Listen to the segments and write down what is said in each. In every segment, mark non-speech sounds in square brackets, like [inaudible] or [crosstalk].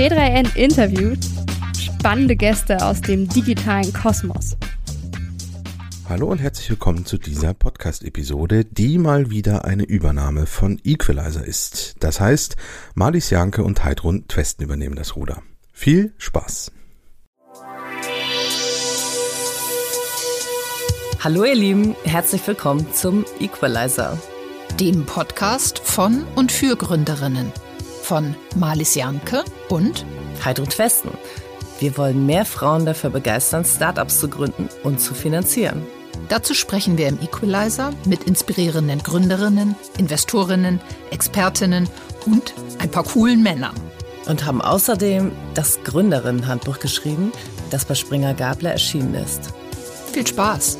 T3N interviewt spannende Gäste aus dem digitalen Kosmos. Hallo und herzlich willkommen zu dieser Podcast-Episode, die mal wieder eine Übernahme von Equalizer ist. Das heißt, Marlies Janke und Heidrun Twesten übernehmen das Ruder. Viel Spaß! Hallo ihr Lieben, herzlich willkommen zum Equalizer. Dem Podcast von und für Gründerinnen. Von Marlies Janke und Heidrun Twesten. Wir wollen mehr Frauen dafür begeistern, Startups zu gründen und zu finanzieren. Dazu sprechen wir im Equalizer mit inspirierenden Gründerinnen, Investorinnen, Expertinnen und ein paar coolen Männern. Und haben außerdem das Gründerinnenhandbuch geschrieben, das bei Springer Gabler erschienen ist. Viel Spaß!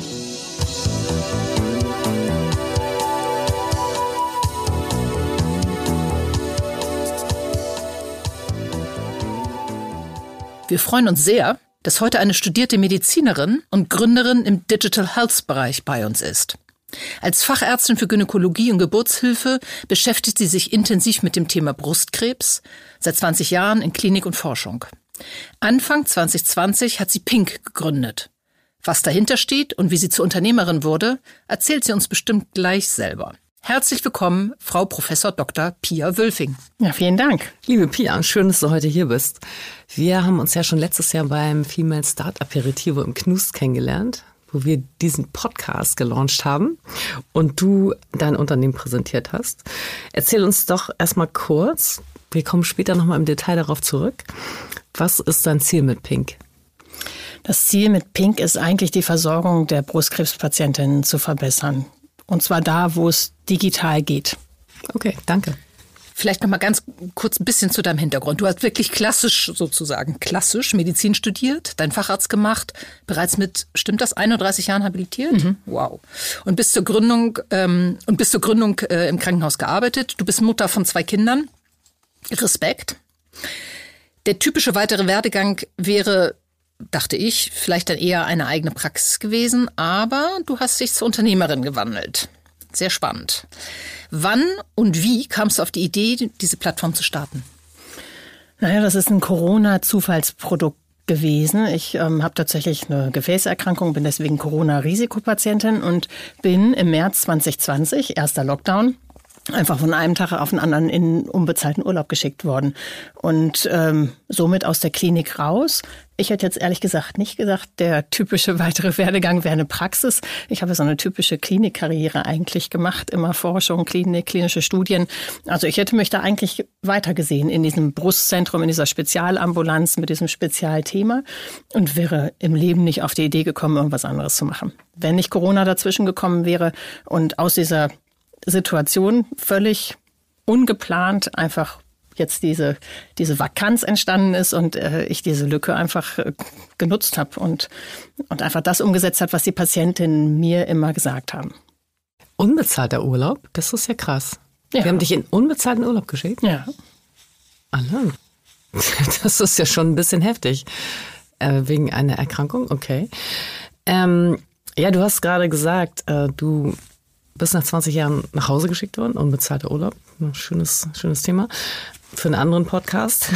Wir freuen uns sehr, dass heute eine studierte Medizinerin und Gründerin im Digital Health Bereich bei uns ist. Als Fachärztin für Gynäkologie und Geburtshilfe beschäftigt sie sich intensiv mit dem Thema Brustkrebs, seit 20 Jahren in Klinik und Forschung. Anfang 2020 hat sie Pink gegründet. Was dahinter steht und wie sie zur Unternehmerin wurde, erzählt sie uns bestimmt gleich selber. Herzlich willkommen, Frau Professor Dr. Pia Wölfing. Ja, vielen Dank. Liebe Pia, schön, dass du heute hier bist. Wir haben uns ja schon letztes Jahr beim Female Start Aperitivo im Knust kennengelernt, wo wir diesen Podcast gelauncht haben und du dein Unternehmen präsentiert hast. Erzähl uns doch erstmal kurz, wir kommen später nochmal im Detail darauf zurück. Was ist dein Ziel mit Pink? Das Ziel mit Pink ist eigentlich die Versorgung der Brustkrebspatientinnen zu verbessern. Und zwar da, wo es digital geht. Okay, danke. Vielleicht noch mal ganz kurz ein bisschen zu deinem Hintergrund. Du hast wirklich klassisch sozusagen klassisch Medizin studiert, deinen Facharzt gemacht, bereits mit stimmt das 31 Jahren habilitiert. Mhm. Wow. Und bis zur Gründung ähm, und bis zur Gründung äh, im Krankenhaus gearbeitet. Du bist Mutter von zwei Kindern. Respekt. Der typische weitere Werdegang wäre dachte ich, vielleicht dann eher eine eigene Praxis gewesen, aber du hast dich zur Unternehmerin gewandelt. Sehr spannend. Wann und wie kamst du auf die Idee, diese Plattform zu starten? Naja, das ist ein Corona-Zufallsprodukt gewesen. Ich ähm, habe tatsächlich eine Gefäßerkrankung, bin deswegen Corona-Risikopatientin und bin im März 2020, erster Lockdown, einfach von einem Tag auf den anderen in unbezahlten Urlaub geschickt worden und ähm, somit aus der Klinik raus. Ich hätte jetzt ehrlich gesagt nicht gesagt, der typische weitere Werdegang wäre eine Praxis. Ich habe so eine typische Klinikkarriere eigentlich gemacht, immer Forschung, Klinik, klinische Studien. Also ich hätte mich da eigentlich weitergesehen in diesem Brustzentrum, in dieser Spezialambulanz mit diesem Spezialthema und wäre im Leben nicht auf die Idee gekommen, irgendwas anderes zu machen. Wenn nicht Corona dazwischen gekommen wäre und aus dieser Situation völlig ungeplant einfach jetzt diese, diese Vakanz entstanden ist und äh, ich diese Lücke einfach äh, genutzt habe und, und einfach das umgesetzt hat, was die Patientinnen mir immer gesagt haben. Unbezahlter Urlaub? Das ist ja krass. Ja. Wir haben dich in unbezahlten Urlaub geschickt? Ja. Alle. [laughs] Das ist ja schon ein bisschen heftig. Äh, wegen einer Erkrankung, okay. Ähm, ja, du hast gerade gesagt, äh, du bist nach 20 Jahren nach Hause geschickt worden, unbezahlter Urlaub. Schönes, schönes Thema für einen anderen Podcast.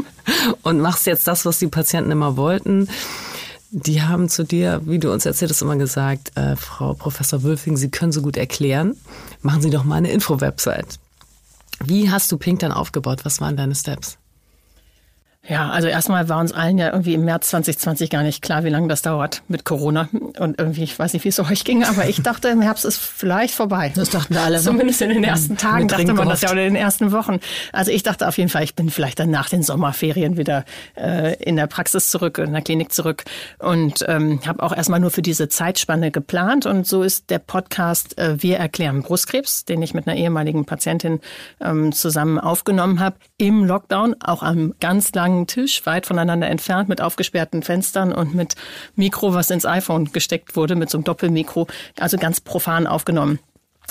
[laughs] und machst jetzt das, was die Patienten immer wollten. Die haben zu dir, wie du uns erzählt hast, immer gesagt, äh, Frau Professor Wülfing, Sie können so gut erklären. Machen Sie doch mal eine Info-Website. Wie hast du Pink dann aufgebaut? Was waren deine Steps? Ja, also erstmal war uns allen ja irgendwie im März 2020 gar nicht klar, wie lange das dauert mit Corona. Und irgendwie, ich weiß nicht, wie es euch ging, aber ich dachte, im Herbst ist vielleicht vorbei. Das dachten wir alle. Zumindest in den ersten Tagen dachte man das ja oder in den ersten Wochen. Also ich dachte auf jeden Fall, ich bin vielleicht dann nach den Sommerferien wieder äh, in der Praxis zurück, in der Klinik zurück. Und ähm, habe auch erstmal nur für diese Zeitspanne geplant. Und so ist der Podcast äh, Wir erklären Brustkrebs, den ich mit einer ehemaligen Patientin ähm, zusammen aufgenommen habe, im Lockdown, auch am ganz langen langen Tisch, weit voneinander entfernt, mit aufgesperrten Fenstern und mit Mikro, was ins iPhone gesteckt wurde, mit so einem Doppelmikro, also ganz profan aufgenommen.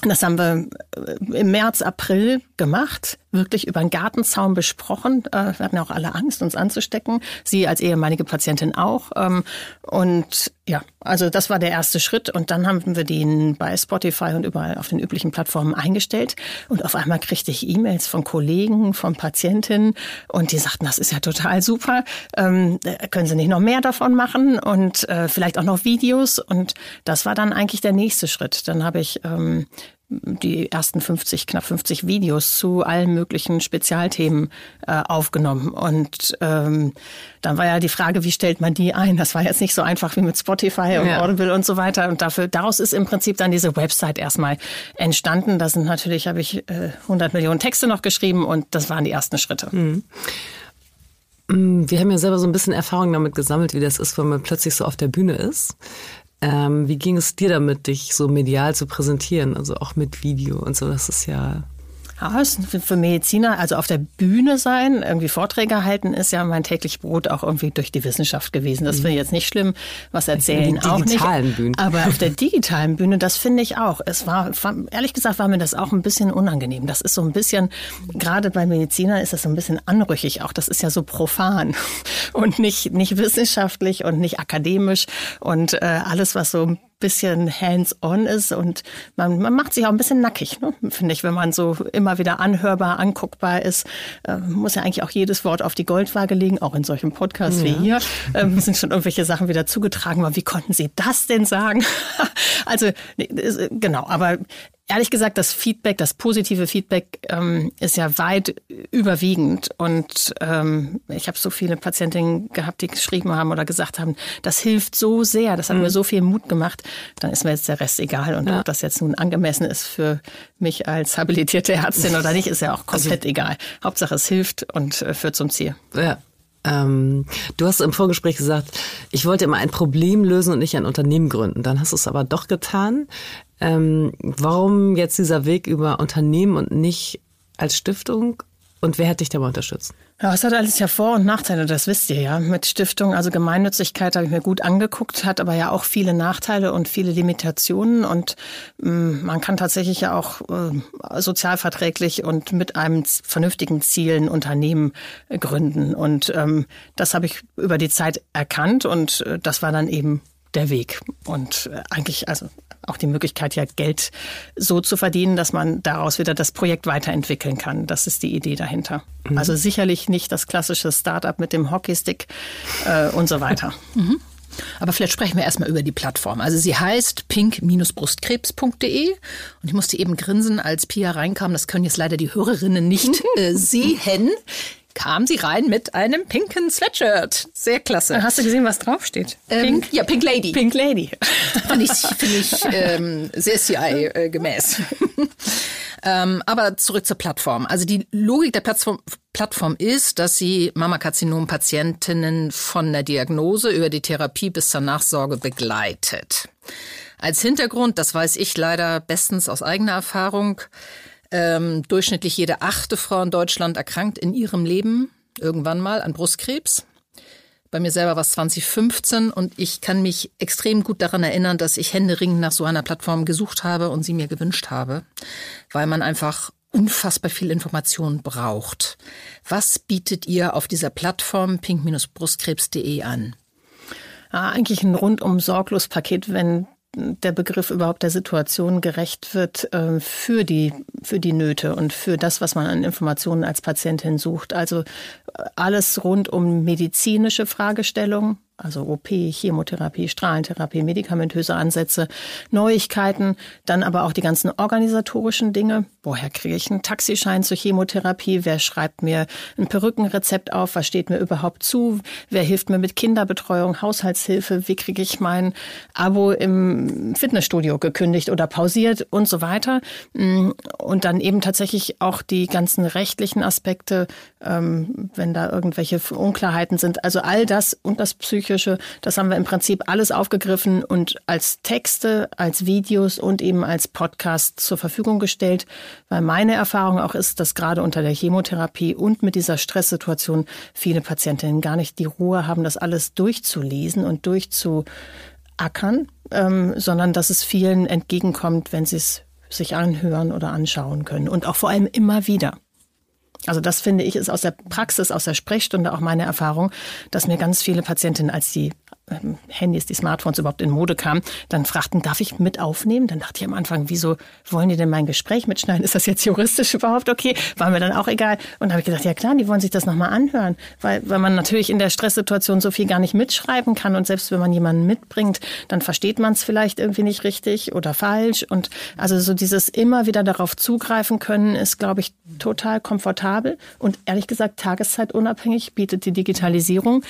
Das haben wir äh, im März, April gemacht, wirklich über den Gartenzaun besprochen. Äh, wir hatten auch alle Angst, uns anzustecken. Sie als ehemalige Patientin auch. Ähm, und ja, also das war der erste Schritt. Und dann haben wir den bei Spotify und überall auf den üblichen Plattformen eingestellt. Und auf einmal kriegte ich E-Mails von Kollegen, von Patientinnen. Und die sagten, das ist ja total super. Ähm, können Sie nicht noch mehr davon machen? Und äh, vielleicht auch noch Videos. Und das war dann eigentlich der nächste Schritt. Dann habe ich ähm, die ersten 50, knapp 50 Videos zu allen möglichen Spezialthemen äh, aufgenommen. Und ähm, dann war ja die Frage, wie stellt man die ein? Das war jetzt nicht so einfach wie mit Spotify und ja. Audible und so weiter. Und dafür, daraus ist im Prinzip dann diese Website erstmal entstanden. Da sind natürlich, habe ich äh, 100 Millionen Texte noch geschrieben und das waren die ersten Schritte. Mhm. Wir haben ja selber so ein bisschen Erfahrung damit gesammelt, wie das ist, wenn man plötzlich so auf der Bühne ist. Ähm, wie ging es dir damit, dich so medial zu präsentieren, also auch mit Video und so? Das ist ja ja, für Mediziner, also auf der Bühne sein, irgendwie Vorträge halten, ist ja mein täglich Brot auch irgendwie durch die Wissenschaft gewesen. Das finde ich jetzt nicht schlimm, was erzählen auch nicht. Bühnen. Aber auf der [laughs] digitalen Bühne, das finde ich auch. Es war, ehrlich gesagt, war mir das auch ein bisschen unangenehm. Das ist so ein bisschen, gerade bei Medizinern ist das so ein bisschen anrüchig auch. Das ist ja so profan [laughs] und nicht, nicht wissenschaftlich und nicht akademisch und äh, alles, was so bisschen hands-on ist und man, man macht sich auch ein bisschen nackig, ne? finde ich, wenn man so immer wieder anhörbar, anguckbar ist. Äh, muss ja eigentlich auch jedes Wort auf die Goldwaage legen, auch in solchen Podcasts ja. wie hier. Ähm, sind schon irgendwelche Sachen wieder zugetragen, aber wie konnten Sie das denn sagen? [laughs] also genau, aber ehrlich gesagt, das Feedback, das positive Feedback ähm, ist ja weit überwiegend. Und ähm, ich habe so viele Patientinnen gehabt, die geschrieben haben oder gesagt haben, das hilft so sehr, das hat mhm. mir so viel Mut gemacht. Dann ist mir jetzt der Rest egal. Und ja. ob das jetzt nun angemessen ist für mich als habilitierte Ärztin oder nicht, ist ja auch komplett also, egal. Hauptsache es hilft und äh, führt zum Ziel. Ja. Ähm, du hast im Vorgespräch gesagt, ich wollte immer ein Problem lösen und nicht ein Unternehmen gründen. Dann hast du es aber doch getan. Ähm, warum jetzt dieser Weg über Unternehmen und nicht als Stiftung? Und wer hat dich dabei unterstützt? Ja, es hat alles ja Vor- und Nachteile, das wisst ihr ja. Mit Stiftung, also Gemeinnützigkeit habe ich mir gut angeguckt, hat aber ja auch viele Nachteile und viele Limitationen. Und ähm, man kann tatsächlich ja auch äh, sozialverträglich und mit einem vernünftigen Ziel ein Unternehmen äh, gründen. Und ähm, das habe ich über die Zeit erkannt und äh, das war dann eben der Weg. Und äh, eigentlich, also auch die Möglichkeit, ja Geld so zu verdienen, dass man daraus wieder das Projekt weiterentwickeln kann. Das ist die Idee dahinter. Mhm. Also sicherlich nicht das klassische Startup mit dem Hockeystick äh, und so weiter. [laughs] Mhm. Aber vielleicht sprechen wir erstmal über die Plattform. Also sie heißt pink-brustkrebs.de und ich musste eben grinsen, als Pia reinkam. Das können jetzt leider die Hörerinnen nicht [laughs] äh, sehen kam sie rein mit einem pinken Sweatshirt. Sehr klasse. Hast du gesehen, was draufsteht? Ähm, Pink? Ja, Pink Lady. Pink Lady. [laughs] Finde ich, find ich ähm, sehr CI-gemäß. [laughs] ähm, aber zurück zur Plattform. Also die Logik der Plattform, Plattform ist, dass sie Mammakarzinom-Patientinnen von der Diagnose über die Therapie bis zur Nachsorge begleitet. Als Hintergrund, das weiß ich leider bestens aus eigener Erfahrung, ähm, durchschnittlich jede achte Frau in Deutschland erkrankt in ihrem Leben irgendwann mal an Brustkrebs. Bei mir selber war es 2015 und ich kann mich extrem gut daran erinnern, dass ich händeringend nach so einer Plattform gesucht habe und sie mir gewünscht habe, weil man einfach unfassbar viel Information braucht. Was bietet ihr auf dieser Plattform pink-brustkrebs.de an? Ja, eigentlich ein rundum sorglos Paket, wenn der Begriff überhaupt der Situation gerecht wird äh, für die für die Nöte und für das, was man an Informationen als Patientin sucht. Also äh, alles rund um medizinische Fragestellungen, also OP, Chemotherapie, Strahlentherapie, medikamentöse Ansätze, Neuigkeiten, dann aber auch die ganzen organisatorischen Dinge. Woher kriege ich einen Taxischein zur Chemotherapie? Wer schreibt mir ein Perückenrezept auf? Was steht mir überhaupt zu? Wer hilft mir mit Kinderbetreuung, Haushaltshilfe? Wie kriege ich mein Abo im Fitnessstudio gekündigt oder pausiert und so weiter? Und dann eben tatsächlich auch die ganzen rechtlichen Aspekte, ähm, wenn da irgendwelche Unklarheiten sind. Also all das und das Psychische Psychische, das haben wir im Prinzip alles aufgegriffen und als Texte, als Videos und eben als Podcast zur Verfügung gestellt, weil meine Erfahrung auch ist, dass gerade unter der Chemotherapie und mit dieser Stresssituation viele Patientinnen gar nicht die Ruhe haben, das alles durchzulesen und durchzuackern, ähm, sondern dass es vielen entgegenkommt, wenn sie es sich anhören oder anschauen können und auch vor allem immer wieder. Also das finde ich ist aus der Praxis, aus der Sprechstunde auch meine Erfahrung, dass mir ganz viele Patientinnen, als die Handys, die Smartphones überhaupt in Mode kamen, dann fragten, darf ich mit aufnehmen? Dann dachte ich am Anfang, wieso wollen die denn mein Gespräch mitschneiden? [laughs] Ist das jetzt juristisch überhaupt okay? War mir dann auch egal. Und da habe ich gedacht, ja klar, die wollen sich das nochmal anhören, weil, weil man natürlich in der Stresssituation so viel gar nicht mitschreiben kann und selbst wenn man jemanden mitbringt, dann versteht man es vielleicht irgendwie nicht richtig oder falsch. Und also so dieses immer wieder darauf zugreifen können, ist, glaube ich, total komfortabel und ehrlich gesagt tageszeitunabhängig bietet die Digitalisierung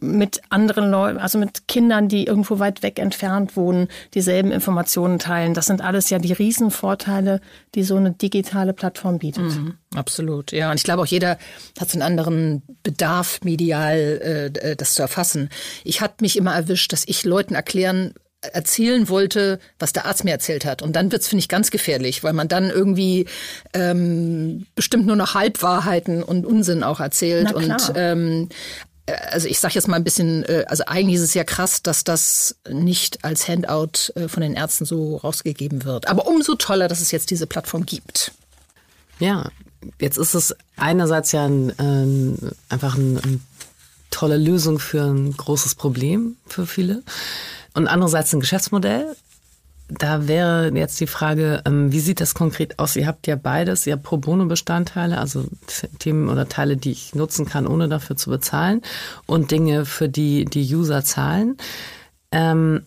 mit anderen Leuten, also mit Kindern, die irgendwo weit weg entfernt wohnen, dieselben Informationen teilen. Das sind alles ja die Riesenvorteile, die so eine digitale Plattform bietet. Mhm, absolut, ja. Und ich glaube auch jeder hat so einen anderen Bedarf, medial äh, äh das zu erfassen. Ich hatte mich immer erwischt, dass ich Leuten erklären erzählen wollte, was der Arzt mir erzählt hat. Und dann wird's finde ich, ganz gefährlich, weil man dann irgendwie ähm, bestimmt nur noch Halbwahrheiten und Unsinn auch erzählt. Und ähm, äh, also ich sage jetzt mal ein bisschen, äh, also eigentlich ist es ja krass, dass das nicht als Handout äh, von den Ärzten so rausgegeben wird. Aber umso toller, dass es jetzt diese Plattform gibt. Ja, jetzt ist es einerseits ja ein, ein, einfach eine ein tolle Lösung für ein großes Problem für viele und andererseits ein Geschäftsmodell, da wäre jetzt die Frage, ähm, wie sieht das konkret aus? Ihr habt ja beides, ihr habt Pro Bono-Bestandteile, also Themen oder Teile, die ich nutzen kann, ohne dafür zu bezahlen und Dinge, für die die User zahlen. Ähm,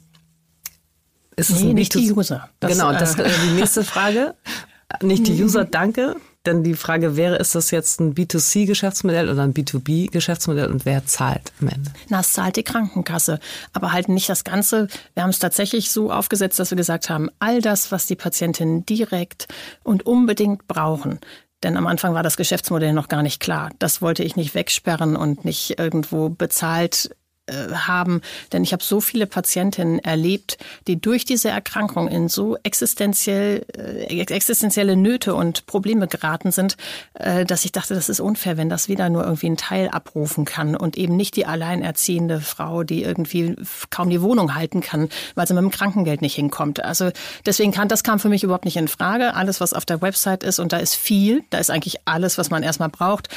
ist nee, nicht die User. Das, genau, das äh, die nächste Frage. [laughs] Nicht die User, danke. Denn die Frage wäre, ist das jetzt ein B2C-Geschäftsmodell oder ein B2B-Geschäftsmodell und wer zahlt am Ende? Na, es zahlt die Krankenkasse, aber halt nicht das Ganze. Wir haben es tatsächlich so aufgesetzt, dass wir gesagt haben, all das, was die Patientinnen direkt und unbedingt brauchen, denn am Anfang war das Geschäftsmodell noch gar nicht klar. Das wollte ich nicht wegsperren und nicht irgendwo bezahlt haben. Denn ich habe so viele Patientinnen erlebt, die durch diese Erkrankung in so existenziell, äh, existenzielle Nöte und Probleme geraten sind, äh, dass ich dachte, das ist unfair, wenn das wieder nur irgendwie ein Teil abrufen kann und eben nicht die alleinerziehende Frau, die irgendwie kaum die Wohnung halten kann, weil sie mit dem Krankengeld nicht hinkommt. Also deswegen kann das kam für mich überhaupt nicht in Frage. Alles, was auf der Website ist und da ist viel, da ist eigentlich alles, was man erstmal braucht,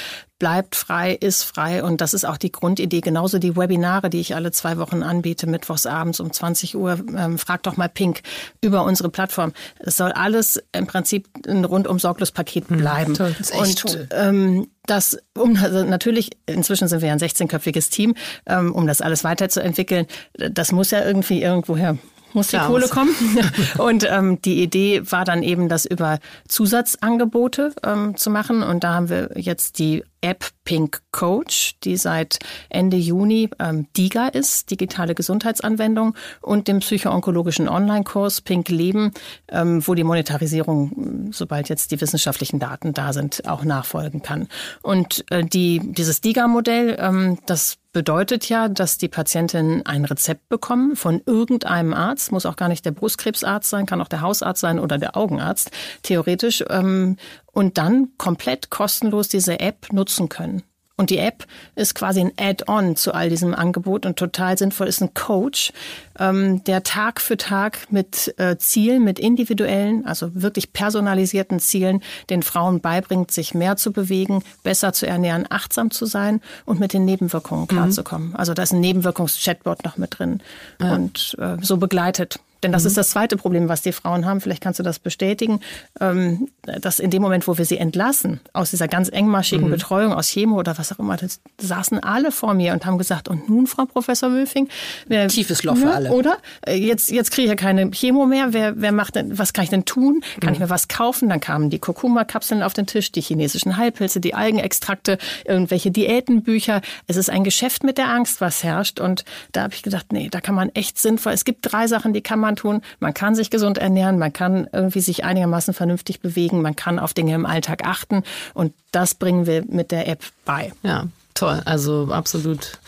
bleibt frei, ist frei und das ist auch die Grundidee. Genauso die Webinare, die ich alle zwei Wochen anbiete, mittwochs abends um 20 Uhr, ähm, frag doch mal Pink über unsere Plattform. Es soll alles im Prinzip ein rundum sorglos Paket hm, bleiben. Mhm, toll, das ist echt und toll. Ähm, das, um, also natürlich, inzwischen sind wir ein 16-köpfiges Team, ähm, um das alles weiterzuentwickeln. Das muss ja irgendwie irgendwoher muss die Klar, Kohle kommen. [laughs] und ähm, die Idee war dann eben, das über Zusatzangebote ähm, zu machen. Und da haben wir jetzt die App Pink Coach, die seit Ende Juni ähm, DIGA ist, digitale Gesundheitsanwendung, und dem psychoonkologischen Online-Kurs Pink Leben, ähm, wo die Monetarisierung, sobald jetzt die wissenschaftlichen Daten da sind, auch nachfolgen kann. Und äh, die, dieses DIGA-Modell, ähm, das bedeutet ja, dass die Patientinnen ein Rezept bekommen von irgendeinem Arzt, muss auch gar nicht der Brustkrebsarzt sein, kann auch der Hausarzt sein oder der Augenarzt, theoretisch, ähm, und dann komplett kostenlos diese App nutzen können. Und die App ist quasi ein Add-on zu all diesem Angebot und total sinnvoll ist ein Coach, ähm, der Tag für Tag mit äh, Zielen, mit individuellen, also wirklich personalisierten Zielen den Frauen beibringt, sich mehr zu bewegen, besser zu ernähren, achtsam zu sein und mit den Nebenwirkungen klarzukommen. Mhm. Also da ist ein Nebenwirkungs-Chatbot noch mit drin ja. und äh, so begleitet. Denn das mhm. ist das zweite Problem, was die Frauen haben. Vielleicht kannst du das bestätigen, ähm, dass in dem Moment, wo wir sie entlassen, aus dieser ganz engmaschigen mhm. Betreuung, aus Chemo oder was auch immer, das saßen alle vor mir und haben gesagt, und nun, Frau Professor Wülfing? Wer, Tiefes Loch für alle. Oder? Äh, jetzt, jetzt kriege ich ja keine Chemo mehr. Wer, wer macht denn, was kann ich denn tun? Kann mhm. ich mir was kaufen? Dann kamen die Kurkuma-Kapseln auf den Tisch, die chinesischen Heilpilze, die Algenextrakte, irgendwelche Diätenbücher. Es ist ein Geschäft mit der Angst, was herrscht. Und da habe ich gedacht, nee, da kann man echt sinnvoll. Es gibt drei Sachen, die kann man tun. Man kann sich gesund ernähren, man kann irgendwie sich einigermaßen vernünftig bewegen, man kann auf Dinge im Alltag achten und das bringen wir mit der App bei. Ja, toll. Also absolut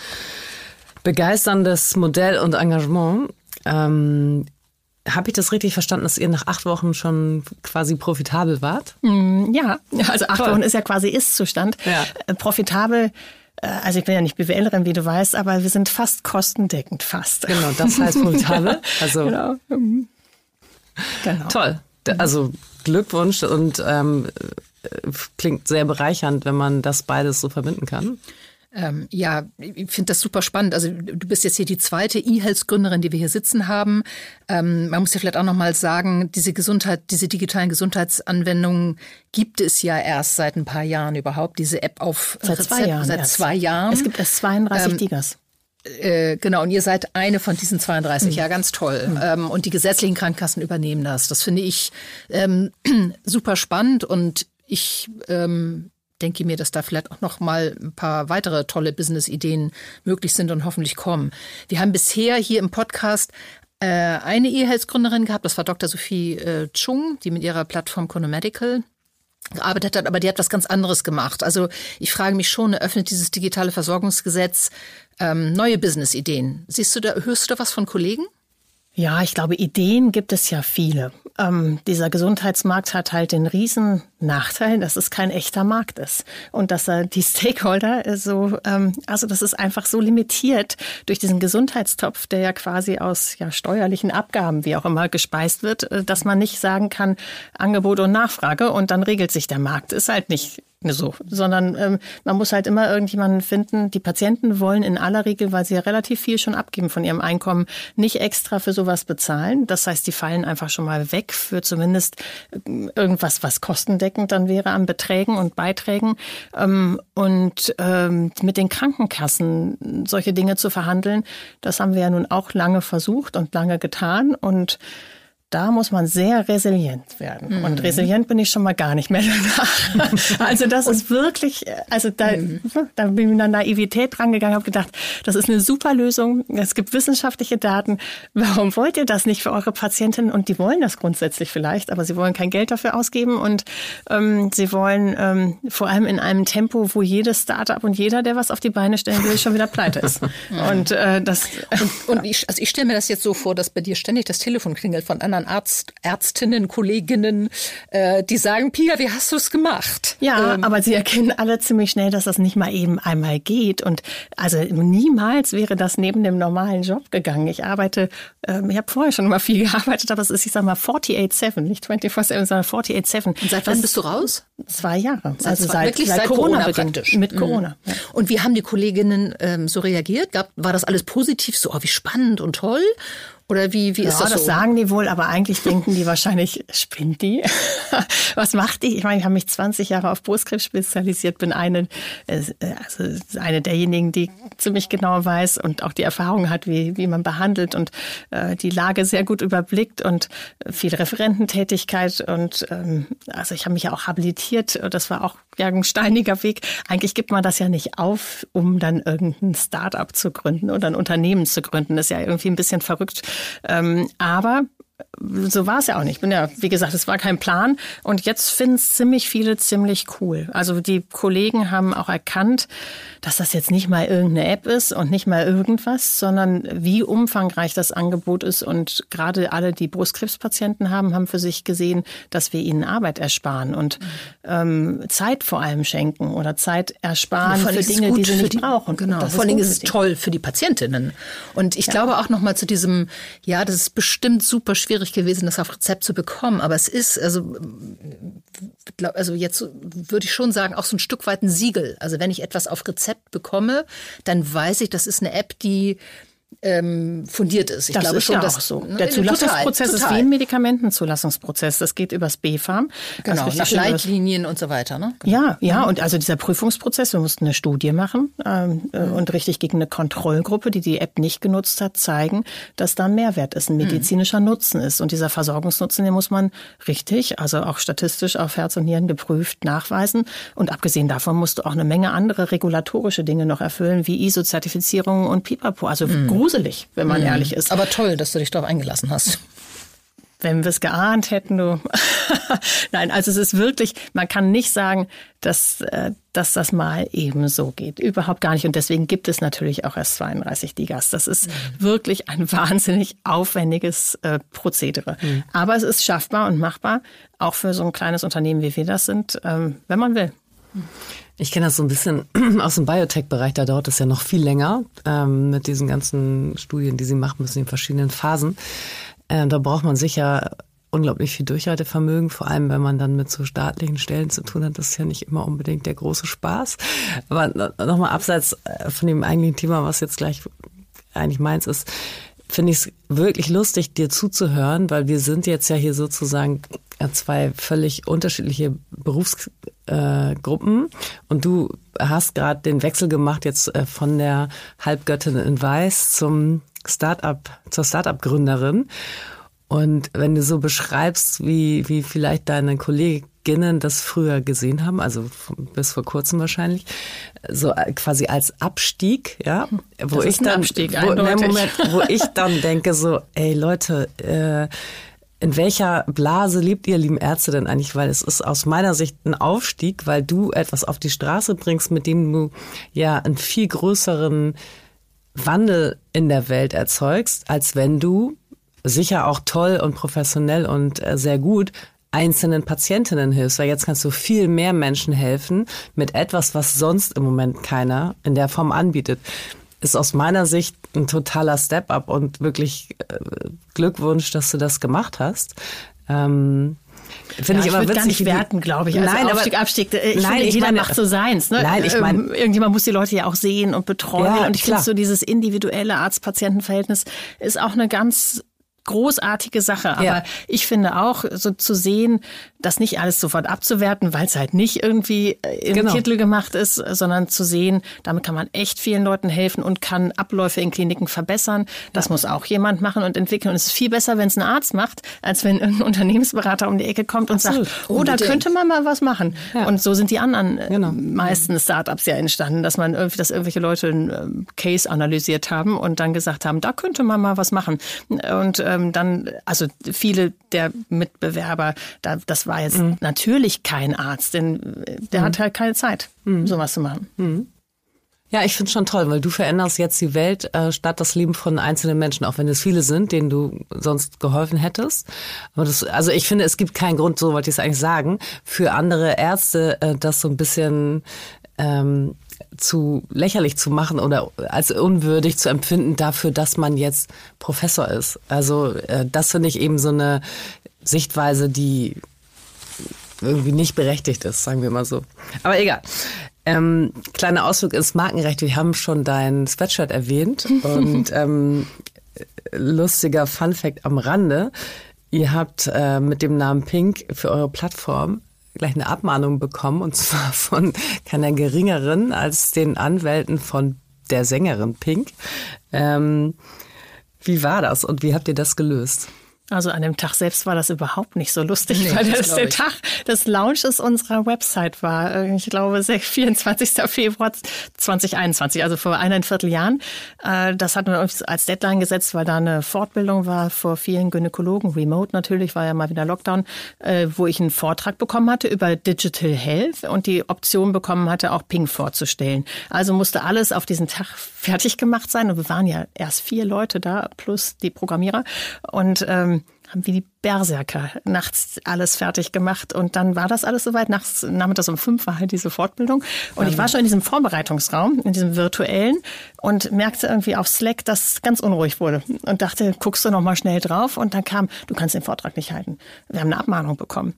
begeisterndes Modell und Engagement. Ähm, habe ich das richtig verstanden, dass ihr nach acht Wochen schon quasi profitabel wart? Mm, ja, also acht Toll. Wochen ist ja quasi Ist-Zustand. Ja. Äh, profitabel also ich bin ja nicht BWLerin, wie du weißt, aber wir sind fast kostendeckend, fast. Genau, das heißt [laughs] profitabel. Also genau. Mhm. genau. Toll. Also Glückwunsch und ähm, klingt sehr bereichernd, wenn man das beides so verbinden kann. Ähm, ja, ich finde das super spannend. Also du bist jetzt hier die zweite E-Health-Gründerin, die wir hier sitzen haben. Ähm, man muss ja vielleicht auch noch mal sagen, diese Gesundheit, diese digitalen Gesundheitsanwendungen gibt es ja erst seit ein paar Jahren überhaupt. Diese App auf seit Rezept, zwei Jahren. Seit erst. zwei Jahren. Es gibt erst 32 Ähm, Digas. Äh, genau, und ihr seid eine von diesen 32, ja, ganz toll. Ähm, und die gesetzlichen Krankenkassen übernehmen das. Das finde ich ähm, [clears throat] super spannend und ich ähm, denke mir, dass da vielleicht auch noch mal ein paar weitere tolle Business-Ideen möglich sind und hoffentlich kommen. Wir haben bisher hier im Podcast äh, eine E-Health-Gründerin gehabt, das war Dr. Sophie äh, Chung, die mit ihrer Plattform Chronomedical gearbeitet hat, aber die hat was ganz anderes gemacht. Also ich frage mich schon, eröffnet dieses digitale Versorgungsgesetz ähm, neue Business-Ideen? Siehst du da, hörst du da was von Kollegen? Ja, ich glaube, Ideen gibt es ja viele. Ähm, dieser Gesundheitsmarkt hat halt den riesen Nachteil, dass es kein echter Markt ist und dass er die [laughs] Stakeholder so, ähm, also das ist einfach so limitiert durch diesen Gesundheitstopf, der ja quasi aus ja, steuerlichen Abgaben, wie auch immer, gespeist wird, äh, dass man nicht sagen kann Angebot und Nachfrage und dann regelt sich der Markt. Ist halt nicht so, sondern ähm, man muss halt immer irgendjemanden finden. Die Patienten wollen in aller Regel, weil sie ja relativ viel schon abgeben von ihrem Einkommen, nicht extra für sowas bezahlen. Das heißt, die fallen einfach schon mal weg für zumindest ähm, irgendwas, was kostendeckend dann wäre an Beträgen und Beiträgen. Ähm, und ähm, mit den Krankenkassen solche Dinge zu verhandeln, das haben wir ja nun auch lange versucht und lange getan und da muss man sehr resilient werden. Und resilient bin ich schon mal gar nicht mehr [laughs] danach. Also das ist wirklich, also da, da bin ich mit einer Naivität rangegangen, habe gedacht, das ist eine super Lösung. Es gibt wissenschaftliche Daten. Warum wollt ihr das nicht für eure Patientinnen? Und die wollen das grundsätzlich vielleicht, aber sie wollen kein Geld dafür ausgeben und ähm, sie wollen ähm, vor allem in einem Tempo, wo jedes Startup und jeder, der was auf die Beine stellen will, schon wieder pleite ist. [laughs] Und äh, das Und ich, also ich stelle mir das jetzt so vor, dass bei dir ständig das Telefon klingelt von anderen Arzt, Ärztinnen, Kolleginnen, äh, die sagen, Pia, wie hast du es gemacht? Ja, Ähm, aber sie erkennen alle ziemlich schnell, dass das nicht mal eben einmal geht. Und also niemals wäre das neben dem normalen Job gegangen. Ich arbeite, ähm, ich habe vorher schon immer viel [laughs] gearbeitet, aber es ist, ich sag mal, 48-7, nicht 24-7, sondern 48-7. und seit wann bist du raus? Zwei Jahre. Seit also seit, wirklich seit, seit Corona, Corona beginnt. praktisch. Mit Mhm. Corona. Ja. Und wie haben die Kolleginnen ähm, so reagiert? Gab, war das alles positiv, so oh, wie spannend und toll? Oder wie, wie ist ja, das das, so? sagen die wohl, aber eigentlich denken die wahrscheinlich, spinnt die? [laughs] Was macht die? Ich meine, ich habe mich 20 Jahre auf Brustkrebs spezialisiert, bin eine, äh, also eine derjenigen, die ziemlich genau weiß und auch die Erfahrung hat, wie, wie man behandelt und äh, die Lage sehr gut überblickt und viel Referententätigkeit und ähm, also ich habe mich ja auch habilitiert. Das war auch ja, ein steiniger Weg. Eigentlich gibt man das ja nicht auf, um dann irgendein Start-up zu gründen oder ein Unternehmen zu gründen. Das ist ja irgendwie ein bisschen verrückt. Ähm, aber so war es ja auch nicht. Ich bin ja, wie gesagt, es war kein Plan. Und jetzt finden es ziemlich viele ziemlich cool. Also die Kollegen haben auch erkannt, dass das jetzt nicht mal irgendeine App ist und nicht mal irgendwas, sondern wie umfangreich das Angebot ist. Und gerade alle, die Brustkrebspatienten haben, haben für sich gesehen, dass wir ihnen Arbeit ersparen und ähm, Zeit vor allem schenken oder Zeit ersparen für Dinge, die sie nicht die, brauchen. Genau. Vor allem ist es toll für die Patientinnen. Und ich glaube auch noch mal zu diesem, ja, das ist bestimmt super schwierig gewesen, das auf Rezept zu bekommen. Aber es ist, also, glaub, also jetzt würde ich schon sagen, auch so ein Stück weit ein Siegel. Also wenn ich etwas auf Rezept bekomme, dann weiß ich, das ist eine App, die ähm, fundiert ist. Ich das glaube ist schon, ja dass auch so. ne, Der Zulassungsprozess total, ist total. wie ein Medikamentenzulassungsprozess. Das geht übers BfArM. Genau, Das ist nach Leitlinien und so weiter. Ne? Ja, ja, und also dieser Prüfungsprozess, wir mussten eine Studie machen ähm, äh, Mhm. und richtig gegen eine Kontrollgruppe, die die App nicht genutzt hat, zeigen, dass da ein Mehrwert ist, ein medizinischer Nutzen ist. Und dieser Versorgungsnutzen, den muss man richtig, also auch statistisch auf Herz und Nieren geprüft nachweisen. Und abgesehen davon musst du auch eine Menge andere regulatorische Dinge noch erfüllen, wie ISO-Zertifizierung und Pipapo. Also gruselig, wenn man ehrlich ist. Aber toll, dass du dich darauf eingelassen hast. Wenn wir es geahnt hätten, du. [laughs] Nein, also es ist wirklich, man kann nicht sagen, dass, äh, dass das mal eben so geht. Überhaupt gar nicht. Und deswegen gibt es natürlich auch erst 32 Digas. Das ist wirklich ein [laughs] wahnsinnig aufwendiges äh, Prozedere. Aber es ist schaffbar und machbar, auch für so ein kleines Unternehmen, wie wir das sind, ähm, wenn man will. Ich kenne das so ein bisschen [clears throat] aus dem Biotech-Bereich, da dauert es ja noch viel länger ähm, mit diesen ganzen Studien, die sie machen müssen in verschiedenen Phasen. Ähm, da braucht man sicher unglaublich viel Durchhaltevermögen, vor allem wenn man dann mit so staatlichen Stellen zu tun hat. Das ist ja nicht immer unbedingt der große Spaß. Aber nochmal abseits äh, von dem eigentlichen Thema, was jetzt gleich eigentlich meins ist, finde ich es wirklich lustig, dir zuzuhören, weil wir sind jetzt ja hier sozusagen zwei völlig unterschiedliche Berufsgruppen und du hast gerade den Wechsel gemacht jetzt äh, von der Halbgöttin in Weiß zum Startup zur Startup-Gründerin. Und wenn du so beschreibst, wie, wie vielleicht deine Kolleginnen das früher gesehen haben, also bis vor kurzem wahrscheinlich, so quasi als Abstieg, ja, wo das ich dann, Abstieg, wo, Moment, wo ich dann denke so, ey Leute, äh, in welcher Blase lebt ihr, lieben Ärzte, denn eigentlich? Weil es ist aus meiner Sicht ein Aufstieg, weil du etwas auf die Straße bringst, mit dem du ja einen viel größeren Wandel in der Welt erzeugst, als wenn du sicher auch toll und professionell und äh, sehr gut einzelnen Patientinnen hilfst, weil jetzt kannst du viel mehr Menschen helfen mit etwas, was sonst im Moment keiner in der Form anbietet. Ist aus meiner Sicht ein totaler Step-up und wirklich äh, Glückwunsch, dass du das gemacht hast. Ähm, Finde ja, ich, ich immer witzig. gar nicht werten, glaube ich. Also nein, Aufstieg, aber, Abstieg. Ich nein, finde, jeder meine, macht so seins. Ne? Nein, ich meine, ähm, irgendjemand muss die Leute ja auch sehen und betreuen. Ja, und ich finde so dieses individuelle Arzt-Patienten-Verhältnis ist auch eine ganz großartige Sache. Aber ja. ich finde auch, so zu sehen, das nicht alles sofort abzuwerten, weil es halt nicht irgendwie äh, im genau. Kittel gemacht ist, sondern zu sehen, damit kann man echt vielen Leuten helfen und kann Abläufe in Kliniken verbessern. Das ja. muss auch jemand machen und entwickeln. Und es ist viel besser, wenn es ein Arzt macht, als wenn ein Unternehmensberater um die Ecke kommt und Absolut. sagt, oh, da könnte man mal was machen. Ja. Und so sind die anderen äh, genau. meisten Startups ja entstanden, dass man irgendwie, dass irgendwelche Leute einen ähm, Case analysiert haben und dann gesagt haben, da könnte man mal was machen. Und ähm, dann, also viele der Mitbewerber, da, das war jetzt mhm. natürlich kein Arzt, denn äh, der mhm. hat halt keine Zeit, mhm. sowas zu machen. Mhm. Ja, ich finde schon toll, weil du veränderst jetzt die Welt äh, statt das Leben von einzelnen Menschen, auch wenn es viele sind, denen du sonst geholfen hättest. Aber das, also ich finde, es gibt keinen Grund, so wollte ich es eigentlich sagen, für andere Ärzte äh, das so ein bisschen ähm, zu lächerlich zu machen oder als unwürdig zu empfinden dafür, dass man jetzt Professor ist. Also äh, das finde ich eben so eine Sichtweise, die irgendwie nicht berechtigt ist, sagen wir mal so. Aber egal. Ähm, kleiner Ausflug ins Markenrecht. Wir haben schon dein Sweatshirt erwähnt [laughs] und ähm, lustiger Fun Fact am Rande. Ihr habt äh, mit dem Namen Pink für eure Plattform gleich eine Abmahnung bekommen und zwar von keiner geringeren als den Anwälten von der Sängerin Pink. Ähm, wie war das und wie habt ihr das gelöst? Also an dem Tag selbst war das überhaupt nicht so lustig, [laughs] nee, weil das, das der Tag des Launches unserer Website war. Äh, ich glaube, 24. [laughs] Februar 2021, also vor eineinviertel Jahren. Äh, das hatten wir uns als Deadline gesetzt, weil da eine Fortbildung war vor vielen Gynäkologen, remote natürlich, war ja mal wieder Lockdown, äh, wo ich einen Vortrag bekommen hatte über Digital Health und die Option bekommen hatte, auch Ping vorzustellen. Also musste alles auf diesen Tag [laughs] fertig gemacht sein und wir waren ja erst vier Leute da plus die Programmierer und ähm, haben wie die Berserker nachts alles fertig gemacht und dann war das alles soweit. Nachts, nachmittags um fünf war halt diese Fortbildung und ich war schon in diesem Vorbereitungsraum, in diesem virtuellen und merkte irgendwie auf Slack, dass es ganz unruhig wurde und dachte, guckst du noch mal schnell drauf und dann kam, du kannst den Vortrag nicht halten. Wir haben eine Abmahnung bekommen.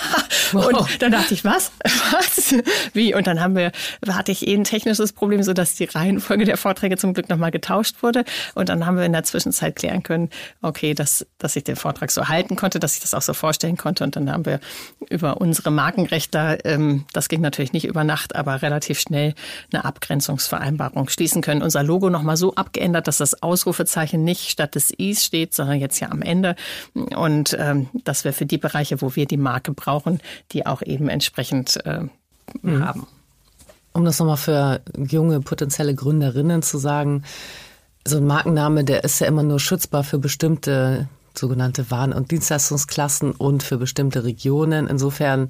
[laughs] wow. Und dann dachte ich, was? [laughs] Was? Wie? Und dann haben wir, hatte ich eh ein technisches Problem, so dass die Reihenfolge der Vorträge zum Glück noch mal getauscht wurde und dann haben wir in der Zwischenzeit klären können, okay, dass, dass ich den Vortrag so halten konnte, dass ich das auch so vorstellen konnte. Und dann haben wir über unsere Markenrechte, ähm, das ging natürlich nicht über Nacht, aber relativ schnell eine Abgrenzungsvereinbarung schließen können. Unser Logo nochmal so abgeändert, dass das Ausrufezeichen nicht statt des Is steht, sondern jetzt ja am Ende. Und ähm, dass wir für die Bereiche, wo wir die Marke brauchen, die auch eben entsprechend äh, mhm. haben. Um das nochmal für junge potenzielle Gründerinnen zu sagen, so ein Markenname, der ist ja immer nur schützbar für bestimmte sogenannte Waren- und Dienstleistungsklassen und für bestimmte Regionen. Insofern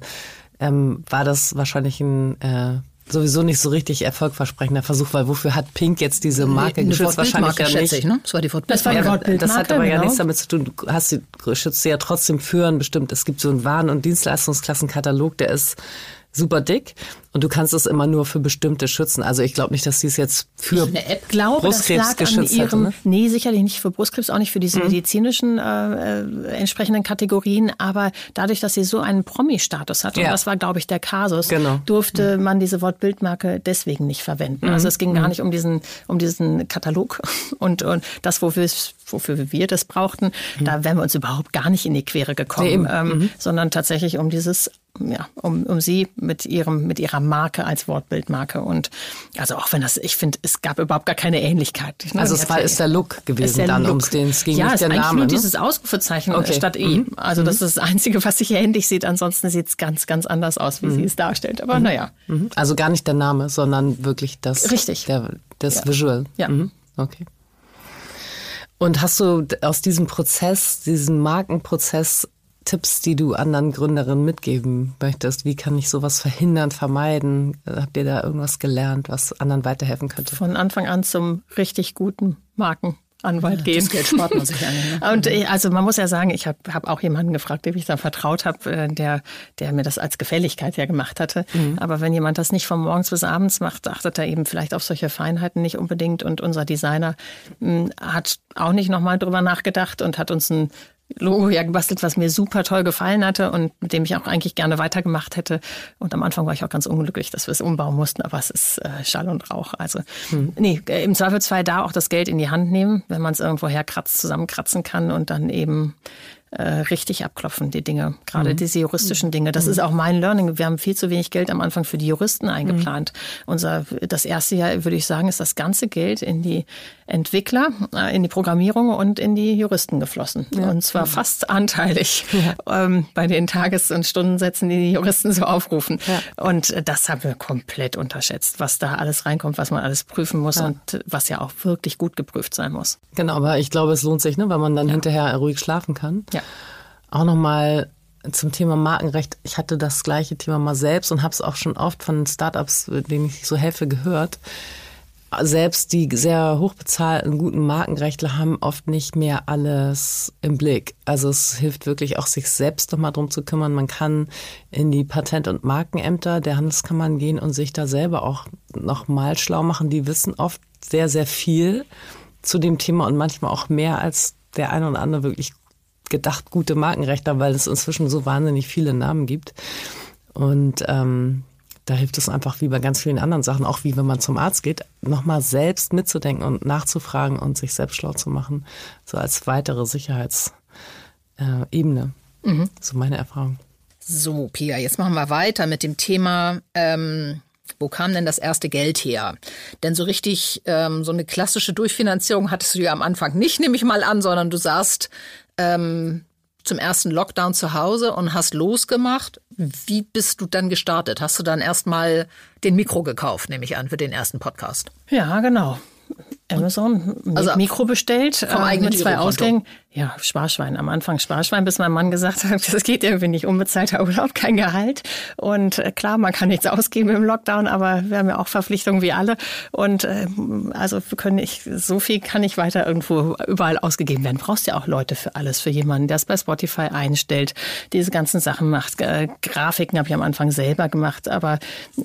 ähm, war das wahrscheinlich ein äh, sowieso nicht so richtig erfolgversprechender Versuch, weil wofür hat Pink jetzt diese Marke eine geschützt? Wahrscheinlich ja nicht. Ich, ne? Das war die Das, war die ja, das hat aber genau. ja nichts damit zu tun. Du hast die schützt ja trotzdem führen bestimmt. Es gibt so einen Waren- und Dienstleistungsklassenkatalog, der ist super dick und du kannst es immer nur für bestimmte schützen. Also ich glaube nicht, dass sie es jetzt für eine App glaube, Brustkrebs das lag geschützt an ihrem, hätte, ne? Nee, sicherlich nicht für Brustkrebs, auch nicht für diese mhm. medizinischen äh, äh, entsprechenden Kategorien, aber dadurch, dass sie so einen Promi-Status hat, ja. und das war, glaube ich, der Kasus, genau. durfte mhm. man diese Wortbildmarke deswegen nicht verwenden. Mhm. Also es ging gar mhm. nicht um diesen, um diesen Katalog [laughs] und, und das, wofür es wofür wir das brauchten, mhm. da wären wir uns überhaupt gar nicht in die Quere gekommen, nee, ähm, mhm. sondern tatsächlich um dieses ja, um, um sie mit ihrem, mit ihrer Marke als Wortbildmarke. Und also auch wenn das, ich finde, es gab überhaupt gar keine Ähnlichkeit. Ne? Also es war, ist der Look gewesen der dann, um den es ging ja, nicht der Name. Ja, nur ne? dieses Ausrufezeichen okay. statt E. Mhm. Also das mhm. ist das Einzige, was sich ähnlich sieht. Ansonsten sieht es ganz, ganz anders aus, wie mhm. sie es darstellt. Aber mhm. naja. Mhm. Also gar nicht der Name, sondern wirklich das, Richtig. Der, das ja. Visual. Ja. Okay. Und hast du aus diesem Prozess, diesem Markenprozess, Tipps, die du anderen Gründerinnen mitgeben möchtest? Wie kann ich sowas verhindern, vermeiden? Habt ihr da irgendwas gelernt, was anderen weiterhelfen könnte? Von Anfang an zum richtig guten Marken. Anwalt gehen. Das Geld spart man sich an. [laughs] Und äh, also man muss ja sagen, ich habe hab auch jemanden gefragt, dem ich da vertraut habe, äh, der, der mir das als Gefälligkeit ja gemacht hatte. Mhm. Aber wenn jemand das nicht von morgens bis abends macht, achtet er eben vielleicht auf solche Feinheiten nicht unbedingt. Und unser Designer mh, hm, hat auch nicht nochmal drüber nachgedacht und hat uns ein Logo ja gebastelt, was mir super toll gefallen hatte und mit dem ich auch eigentlich gerne weitergemacht hätte. Und am Anfang war ich auch ganz unglücklich, dass wir es umbauen mussten, aber es ist äh, Schall und Rauch. Also hm. nee, äh, im Zweifelsfall da auch das Geld in die Hand nehmen, wenn man es irgendwo herkratzt, zusammenkratzen kann und dann eben äh, richtig abklopfen, die Dinge. Gerade mhm. diese juristischen Dinge. Das mhm. ist auch mein Learning. Wir haben viel zu wenig Geld am Anfang für die Juristen eingeplant. Mhm. Unser, das erste Jahr, würde ich sagen, ist das ganze Geld in die Entwickler, äh, in die Programmierung und in die Juristen geflossen. Ja. Und zwar fast anteilig ja. ähm, bei den Tages- und Stundensätzen, die die Juristen so aufrufen. Ja. Und äh, das haben wir komplett unterschätzt, was da alles reinkommt, was man alles prüfen muss und was ja auch wirklich gut geprüft sein muss. Genau, aber ich glaube, es lohnt sich, ne, weil man dann hinterher ruhig schlafen kann. Ja. Auch nochmal zum Thema Markenrecht. Ich hatte das gleiche Thema mal selbst und habe es auch schon oft von Startups, denen ich so helfe, gehört selbst die sehr hochbezahlten, guten Markenrechtler haben oft nicht mehr alles im Blick. Also es hilft wirklich auch, sich selbst nochmal drum zu kümmern. Man kann in die Patent- und Markenämter der Handelskammern gehen und sich da selber auch nochmal schlau machen. Die wissen oft sehr, sehr viel zu dem Thema und manchmal auch mehr als der eine oder andere wirklich gedacht gute Markenrechtler, weil es inzwischen so wahnsinnig viele Namen gibt. Und ähm, da hilft es einfach wie bei ganz vielen anderen Sachen, auch wie wenn man zum Arzt geht, nochmal selbst mitzudenken und nachzufragen und sich selbst schlau zu machen, so als weitere Sicherheitsebene. Mhm. So meine Erfahrung. So, Pia, jetzt machen wir weiter mit dem Thema, ähm, wo kam denn das erste Geld her? Denn so richtig, ähm, so eine klassische Durchfinanzierung hattest du ja am Anfang nicht, nehme ich mal an, sondern du saßt ähm, zum ersten Lockdown zu Hause und hast losgemacht. Wie bist du dann gestartet? Hast du dann erstmal den Mikro gekauft, nehme ich an, für den ersten Podcast? Ja, genau. Amazon also Mikro bestellt, vom äh, mit zwei Ausgängen. Ja, Sparschwein. Am Anfang Sparschwein, bis mein Mann gesagt hat, das geht irgendwie nicht, unbezahlter Urlaub, kein Gehalt. Und äh, klar, man kann nichts ausgeben im Lockdown, aber wir haben ja auch Verpflichtungen wie alle. Und äh, also können ich, so viel kann nicht weiter irgendwo überall ausgegeben werden. Brauchst ja auch Leute für alles, für jemanden, der es bei Spotify einstellt, diese ganzen Sachen macht. Äh, Grafiken habe ich am Anfang selber gemacht, aber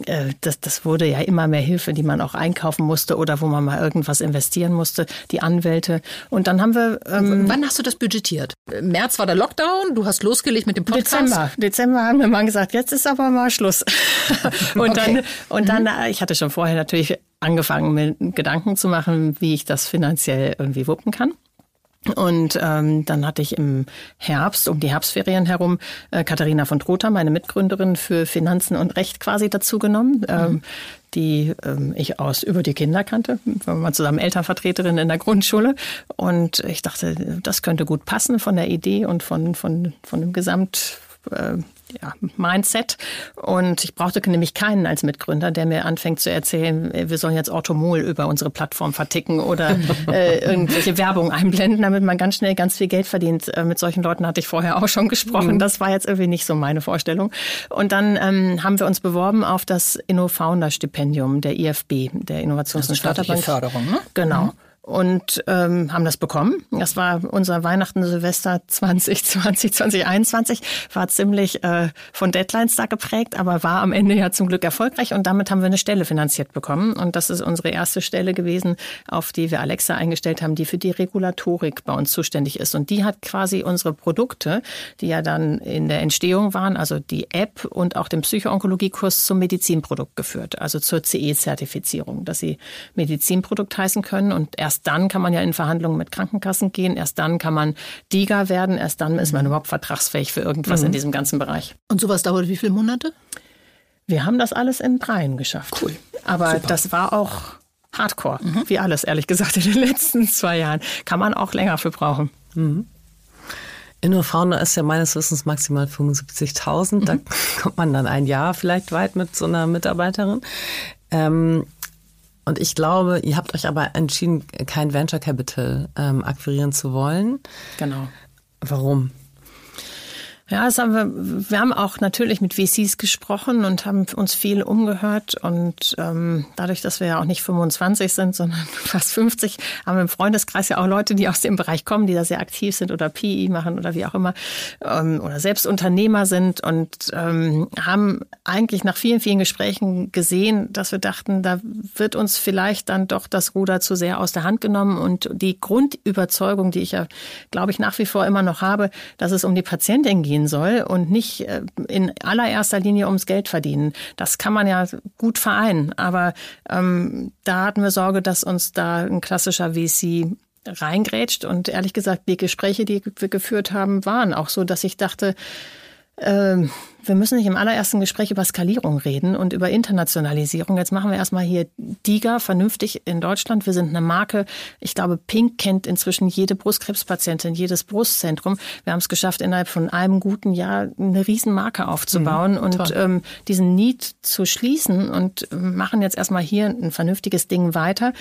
äh, das, das wurde ja immer mehr Hilfe, die man auch einkaufen musste oder wo man mal irgendwas investieren musste, die Anwälte. Und dann haben wir... Ähm, Wann hast du das budgetiert? März war der Lockdown, du hast losgelegt mit dem Podcast. Dezember. Dezember haben wir mal gesagt, jetzt ist aber mal Schluss. [laughs] und okay. dann, und dann, mhm. ich hatte schon vorher natürlich angefangen, mir Gedanken zu machen, wie ich das finanziell irgendwie wuppen kann. Und ähm, dann hatte ich im Herbst, um die Herbstferien herum, äh, Katharina von Trotha, meine Mitgründerin für Finanzen und Recht quasi dazu genommen. Mhm. Ähm, die ähm, ich aus über die Kinder kannte. Wir waren zusammen Elternvertreterin in der Grundschule. Und ich dachte, das könnte gut passen von der Idee und von, von, von dem Gesamt, äh, ja, Mindset. Und ich brauchte nämlich keinen als Mitgründer, der mir anfängt zu erzählen, wir sollen jetzt Orthomol über unsere Plattform verticken oder [laughs] äh, irgendwelche Werbung einblenden, damit man ganz schnell ganz viel Geld verdient. Äh, mit solchen Leuten hatte ich vorher auch schon gesprochen. Mhm. Das war jetzt irgendwie nicht so meine Vorstellung. Und dann ähm, haben wir uns beworben auf das InnoFounder-Stipendium der IFB, der Innovations- und Startup Förderung, ne? Genau. Mhm. Und ähm, haben das bekommen. Das war unser Weihnachten Silvester 2020, 2021, war ziemlich äh, von Deadlines da geprägt, aber war am Ende ja zum Glück erfolgreich und damit haben wir eine Stelle finanziert bekommen. Und das ist unsere erste Stelle gewesen, auf die wir Alexa eingestellt haben, die für die Regulatorik bei uns zuständig ist. Und die hat quasi unsere Produkte, die ja dann in der Entstehung waren, also die App und auch den Psychoonkologiekurs zum Medizinprodukt geführt, also zur CE-Zertifizierung, dass sie Medizinprodukt heißen können und erst Erst dann kann man ja in Verhandlungen mit Krankenkassen gehen. Erst dann kann man DIGA werden. Erst dann ist man mhm. überhaupt vertragsfähig für irgendwas mhm. in diesem ganzen Bereich. Und sowas dauert wie viele Monate? Wir haben das alles in dreien geschafft. Cool. Aber Super. das war auch Hardcore, mhm. wie alles, ehrlich gesagt, in den letzten zwei Jahren. Kann man auch länger für brauchen. Mhm. InnoFounder ist ja meines Wissens maximal 75.000. Mhm. Da [laughs] kommt man dann ein Jahr vielleicht weit mit so einer Mitarbeiterin. Ähm, und ich glaube, ihr habt euch aber entschieden, kein Venture Capital ähm, akquirieren zu wollen. Genau. Warum? Ja, das haben wir, wir haben auch natürlich mit VCs gesprochen und haben uns viel umgehört. Und ähm, dadurch, dass wir ja auch nicht 25 sind, sondern [laughs] fast 50, haben wir im Freundeskreis ja auch Leute, die aus dem Bereich kommen, die da sehr aktiv sind oder PI machen oder wie auch immer ähm, oder selbst Unternehmer sind und ähm, haben eigentlich nach vielen, vielen Gesprächen gesehen, dass wir dachten, da wird uns vielleicht dann doch das Ruder zu sehr aus der Hand genommen. Und die Grundüberzeugung, die ich ja, glaube ich, nach wie vor immer noch habe, dass es um die Patientin geht, gehen soll und nicht äh, in allererster Linie ums Geld verdienen. Das kann man ja gut vereinen, aber ähm, da hatten wir Sorge, dass uns da ein klassischer VC reingrätscht und ehrlich gesagt, die Gespräche, die wir geführt haben, waren auch so, dass ich dachte, ähm, wir müssen nicht im allerersten Gespräch über Skalierung reden und über Internationalisierung. Jetzt machen wir erstmal hier DIGA vernünftig in Deutschland. Wir sind eine Marke. Ich glaube, Pink kennt inzwischen jede Brustkrebspatientin, jedes Brustzentrum. Wir haben es geschafft, innerhalb von einem guten Jahr eine Riesenmarke aufzubauen mhm, und ähm, diesen Need zu schließen und machen jetzt erstmal hier ein vernünftiges Ding weiter.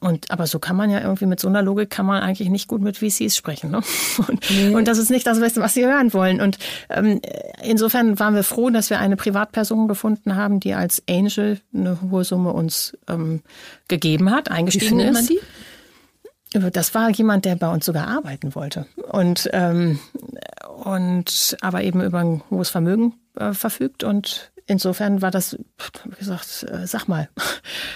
Und aber so kann man ja irgendwie mit so einer Logik kann man eigentlich nicht gut mit VCs sprechen. Ne? [laughs] Und, nee. und das ist nicht das, was sie hören wollen. Und ähm, insofern waren wir froh, dass wir eine Privatperson gefunden haben, die als Angel eine hohe Summe uns ähm, gegeben hat, eingestiegen Wie ist. Man die? Das war jemand, der bei uns sogar arbeiten wollte und ähm, und aber eben über ein hohes Vermögen äh, verfügt und insofern war das, wie gesagt, äh, sag mal,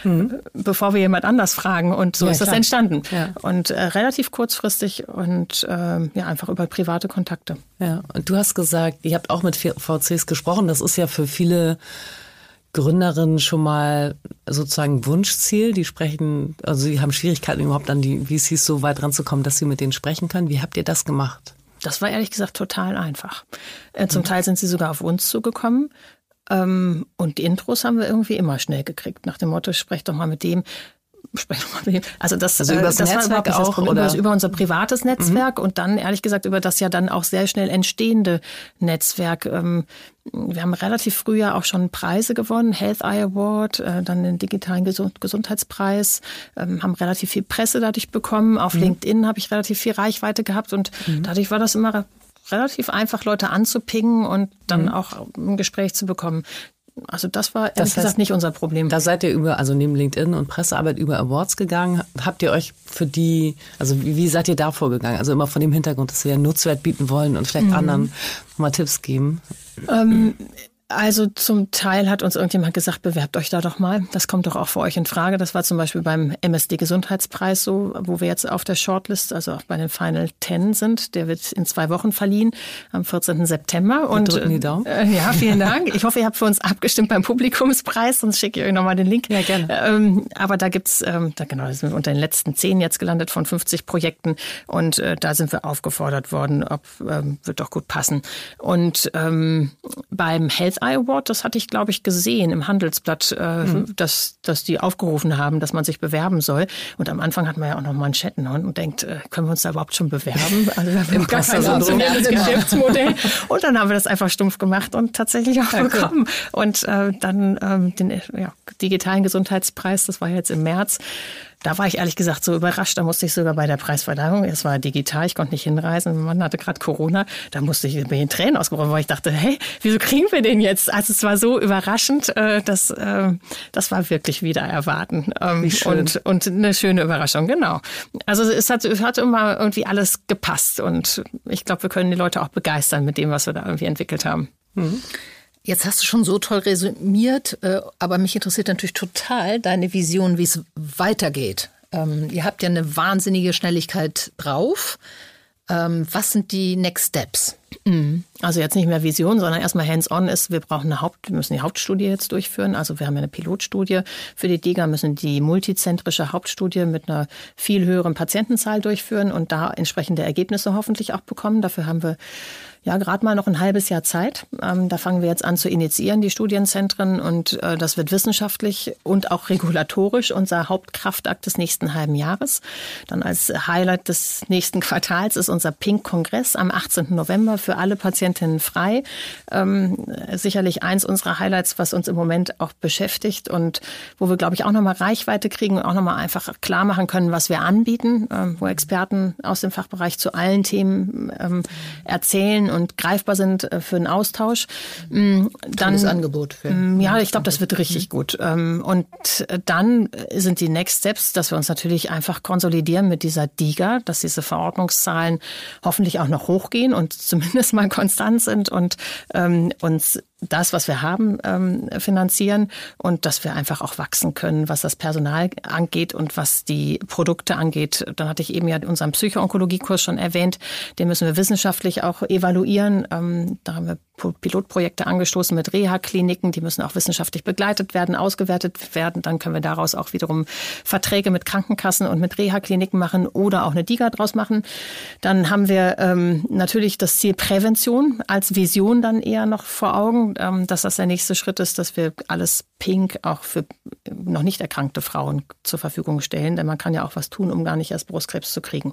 mhm. [laughs] bevor wir jemand anders fragen. Und so ja, ist das entstanden. Ja. Und äh, relativ kurzfristig und äh, ja, einfach über private Kontakte. Ja, und du hast gesagt, ihr habt auch mit VCs gesprochen. Das ist ja für viele Gründerinnen schon mal sozusagen Wunschziel. Die sprechen, also sie haben Schwierigkeiten überhaupt an die VCs so weit ranzukommen, dass sie mit denen sprechen können. Wie habt ihr das gemacht? Das war ehrlich gesagt total einfach. Äh, zum mhm. Teil sind sie sogar auf uns zugekommen. Ähm, und die Intros haben wir irgendwie immer schnell gekriegt, nach dem Motto, sprech doch mal mit dem, sprech doch mal mit dem. Also das, also über das, das Netzwerk auch, Problem, oder? über unser privates Netzwerk mhm. und dann ehrlich gesagt über das ja dann auch sehr schnell entstehende Netzwerk. Ähm, wir haben relativ früh ja auch schon Preise gewonnen, Health Eye Award, äh, dann den digitalen Gesundheitspreis, ähm, haben relativ viel Presse dadurch bekommen. Auf mhm. LinkedIn habe ich relativ viel Reichweite gehabt und mhm. dadurch war das immer relativ einfach, Leute anzupingen und dann mhm. auch ein Gespräch zu bekommen. Also das war ehrlich das heißt, gesagt nicht unser Problem. Da seid ihr über, also neben LinkedIn und Pressearbeit über Awards gegangen. Habt ihr euch für die, also wie, wie seid ihr da vorgegangen? Also immer von dem Hintergrund, dass wir einen Nutzwert bieten wollen und vielleicht mhm. anderen mal Tipps geben. Ähm, also zum Teil hat uns irgendjemand gesagt, bewerbt euch da doch mal. Das kommt doch auch für euch in Frage. Das war zum Beispiel beim MSD Gesundheitspreis so, wo wir jetzt auf der Shortlist, also auch bei den Final Ten sind. Der wird in zwei Wochen verliehen, am 14. September. Und, drücken die Daumen. Äh, ja, vielen Dank. [laughs] Ich hoffe, ihr habt für uns abgestimmt beim Publikumspreis, sonst schicke ich euch nochmal den Link. Ja, gerne. Ähm, aber da gibt's, ähm, da genau, sind wir unter den letzten zehn jetzt gelandet von 50 Projekten. Und äh, da sind wir aufgefordert worden, ob ähm, wird doch gut passen. Und ähm, beim Health Eye Award, das hatte ich, glaube ich, gesehen im Handelsblatt, äh, mhm. dass, dass die aufgerufen haben, dass man sich bewerben soll. Und am Anfang hat man ja auch noch Manschetten und denkt, äh, können wir uns da überhaupt schon bewerben? [laughs] Also wir haben gar kein [laughs] Geschäftsmodell. [laughs] Und dann haben wir das einfach stumpf gemacht und tatsächlich auch Danke. bekommen. Und äh, dann ähm, den ja, digitalen Gesundheitspreis, das war jetzt im März. Da war ich ehrlich gesagt so überrascht. Da musste ich sogar bei der Preisverleihung, es war digital, ich konnte nicht hinreisen, mein Mann hatte gerade Corona, da musste ich mir in Tränen ausgebrochen, weil ich dachte, hey, wieso kriegen wir den jetzt? Also es war so überraschend, äh, dass äh, das war wirklich wieder erwarten. Ähm, und, und eine schöne Überraschung, genau. Also es hat, es hat immer irgendwie alles gepasst und ich glaube, wir können die Leute auch begeistern mit dem, was wir da irgendwie entwickelt haben. Mhm. Jetzt hast du schon so toll resümiert, äh, aber mich interessiert natürlich total deine Vision, wie es weitergeht. Ähm, ihr habt ja eine wahnsinnige Schnelligkeit drauf. Ähm, was sind die Next Steps? Mhm. Also jetzt nicht mehr Vision, sondern erstmal hands-on ist, wir brauchen eine Haupt, wir müssen die Hauptstudie jetzt durchführen. Also wir haben ja eine Pilotstudie für die DIGA, müssen die multizentrische Hauptstudie mit einer viel höheren Patientenzahl durchführen und da entsprechende Ergebnisse hoffentlich auch bekommen. Dafür haben wir ja, gerade mal noch ein halbes Jahr Zeit. Ähm, da fangen wir jetzt an zu initiieren, die Studienzentren. Und äh, das wird wissenschaftlich und auch regulatorisch unser Hauptkraftakt des nächsten halben Jahres. Dann als Highlight des nächsten Quartals ist unser Pink-Kongress am 18. November für alle Patientinnen frei. Ähm, sicherlich eins unserer Highlights, was uns im Moment auch beschäftigt und wo wir, glaube ich, auch nochmal Reichweite kriegen und auch nochmal einfach klar machen können, was wir anbieten, ähm, wo Experten aus dem Fachbereich zu allen Themen ähm, erzählen und greifbar sind äh, für einen Austausch. Mm, dann das Angebot für. Mm, ja, ich glaube, das wird richtig gut. Ähm, und äh, dann sind die Next Steps, dass wir uns natürlich einfach konsolidieren mit dieser DIGA, dass diese Verordnungszahlen hoffentlich auch noch hochgehen und [laughs] zumindest mal konstant sind und ähm, uns das, was wir haben, ähm, finanzieren und dass wir einfach auch wachsen können, was das Personal angeht und was die Produkte angeht. Dann hatte ich eben ja unseren Psychoonkologiekurs schon erwähnt. Den müssen wir wissenschaftlich auch evaluieren. Ähm, da haben wir Pilotprojekte angestoßen mit Reha-Kliniken. Die müssen auch wissenschaftlich begleitet werden, ausgewertet werden. Dann können wir daraus auch wiederum Verträge mit Krankenkassen und mit Reha-Kliniken machen oder auch eine DIGA draus machen. Dann haben wir ähm, natürlich das Ziel Prävention als Vision dann eher noch vor Augen, ähm, dass das der nächste Schritt ist, dass wir alles pink auch für noch nicht erkrankte Frauen zur Verfügung stellen. Denn man kann ja auch was tun, um gar nicht erst Brustkrebs zu kriegen.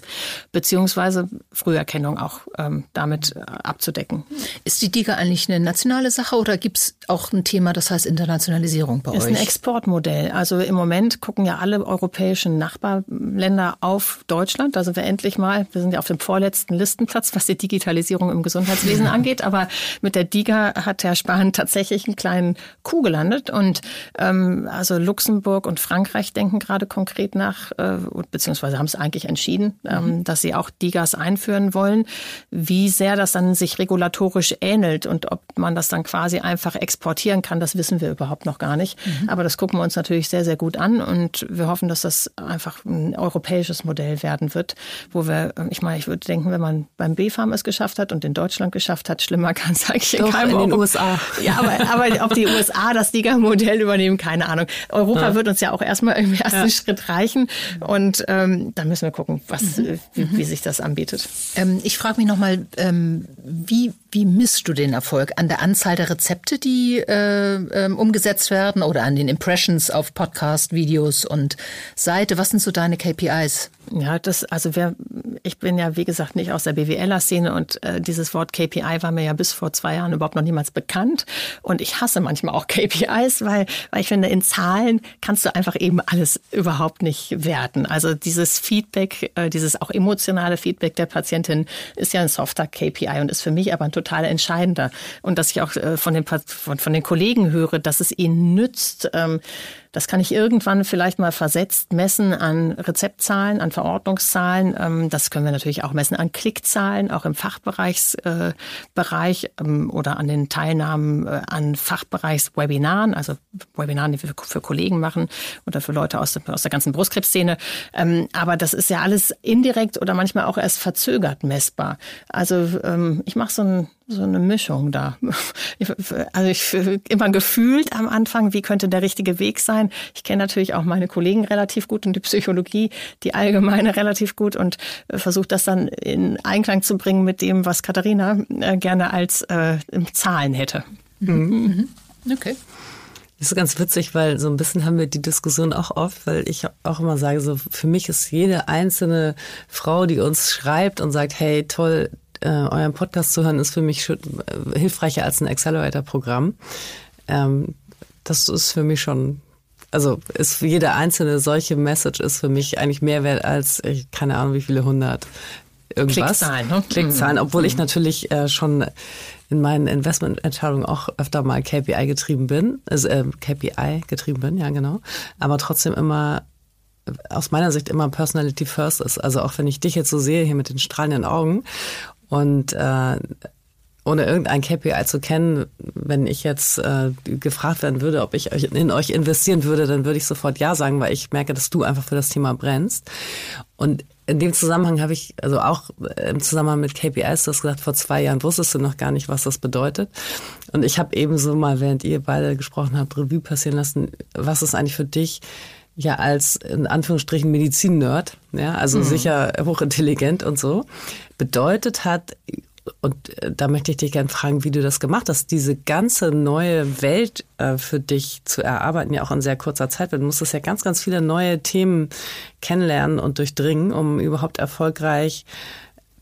Beziehungsweise Früherkennung auch ähm, damit äh, abzudecken. Ist die DIGA eigentlich eine nationale Sache oder gibt es auch ein Thema, das heißt Internationalisierung bei euch? Ist ein Exportmodell. Also im Moment gucken ja alle europäischen Nachbarländer auf Deutschland. Da sind wir endlich mal, wir sind ja auf dem vorletzten Listenplatz, was die Digitalisierung im Gesundheitswesen [laughs] angeht. Aber mit der DIGA hat Herr Spahn tatsächlich einen kleinen Kuh gelandet. Und ähm, also Luxemburg und Frankreich denken gerade konkret nach, äh, beziehungsweise haben es eigentlich entschieden, ähm, mhm. dass sie auch DIGAs einführen wollen. Wie sehr das dann sich regulatorisch ähnelt, und ob man das dann quasi einfach exportieren kann, das wissen wir überhaupt noch gar nicht. Mhm. Aber das gucken wir uns natürlich sehr, sehr gut an und wir hoffen, dass das einfach ein europäisches Modell werden wird, wo wir, ich meine, ich würde denken, wenn man beim B-Farm es geschafft hat und in Deutschland geschafft hat, schlimmer kann es eigentlich Doch, in keinem in den USA. Ja, aber, aber ob die USA das Liga-Modell übernehmen, keine Ahnung. Europa ja. wird uns ja auch erstmal im ersten ja. Schritt reichen und ähm, da müssen wir gucken, was, mhm. wie, wie, sich das anbietet. Ähm, ich frage mich nochmal, ähm, wie, wie misst du den Erfolg? An der Anzahl der Rezepte, die äh, äh, umgesetzt werden oder an den Impressions auf Podcast, Videos und Seite? Was sind so deine KPIs? Ja, das, also wir, ich bin ja, wie gesagt, nicht aus der BWLer-Szene und äh, dieses Wort KPI war mir ja bis vor zwei Jahren überhaupt noch niemals bekannt. Und ich hasse manchmal auch [laughs] KPIs, weil, weil ich finde, in Zahlen kannst du einfach eben alles überhaupt nicht werten. Also dieses Feedback, äh, dieses auch emotionale Feedback der Patientin ist ja ein softer KPI und ist für mich aber ein total entscheidender. Und dass ich auch äh, von, den, von, von den Kollegen höre, dass es ihnen nützt, ähm, das kann ich irgendwann vielleicht mal versetzt messen an Rezeptzahlen, an Verordnungszahlen. Ähm, das können wir natürlich auch messen an Klickzahlen, auch im Fachbereichsbereich ähm, oder an den Teilnahmen äh, an Fachbereichswebinaren, also Webinaren, die wir für Kollegen machen oder für Leute aus der, ganzen Brustkrebsszene. Aber das ist ja alles indirekt oder manchmal auch erst verzögert messbar. Also ich mache so ein so eine Mischung da. Also ich immer gefühlt am Anfang, wie könnte der richtige Weg sein. Ich kenne natürlich auch meine Kollegen relativ gut und die Psychologie, die allgemeine relativ gut und äh, versuche das dann in Einklang zu bringen mit dem, was Katharina äh, gerne als äh, Zahlen hätte. Mhm. Mhm. Okay. Das ist ganz witzig, weil so ein bisschen haben wir die Diskussion auch oft, weil ich auch immer sage, so für mich ist jede einzelne Frau, die uns schreibt und sagt, hey, toll, äh, euren Podcast zu hören, ist für mich schon, äh, hilfreicher als ein Accelerator-Programm. Ähm, das ist für mich schon also ist jede einzelne solche Message ist für mich eigentlich mehr wert als, ich keine Ahnung, wie viele hundert irgendwas. Klickzahlen, ne? Klickzahlen, obwohl ich natürlich äh, schon in meinen Investmententscheidungen auch öfter mal KPI getrieben bin, also äh, KPI getrieben bin, ja genau, aber trotzdem immer aus meiner Sicht immer Personality First ist. Also auch wenn ich dich jetzt so sehe hier mit den strahlenden Augen und äh, ohne irgendein KPI zu kennen, wenn ich jetzt äh, gefragt werden würde, ob ich in euch investieren würde, dann würde ich sofort ja sagen, weil ich merke, dass du einfach für das Thema brennst. Und in dem Zusammenhang habe ich, also auch im Zusammenhang mit KPIs, du hast gesagt, vor zwei Jahren wusstest du noch gar nicht, was das bedeutet. Und ich habe ebenso mal, während ihr beide gesprochen habt, Revue passieren lassen, was ist eigentlich für dich ja als in Anführungsstrichen Medizin-Nerd, ja, also mhm. sicher hochintelligent und so, bedeutet hat, und äh, da möchte ich dich gerne fragen, wie du das gemacht hast, diese ganze neue Welt äh, für dich zu erarbeiten, ja auch in sehr kurzer Zeit. Du musstest ja ganz, ganz viele neue Themen kennenlernen und durchdringen, um überhaupt erfolgreich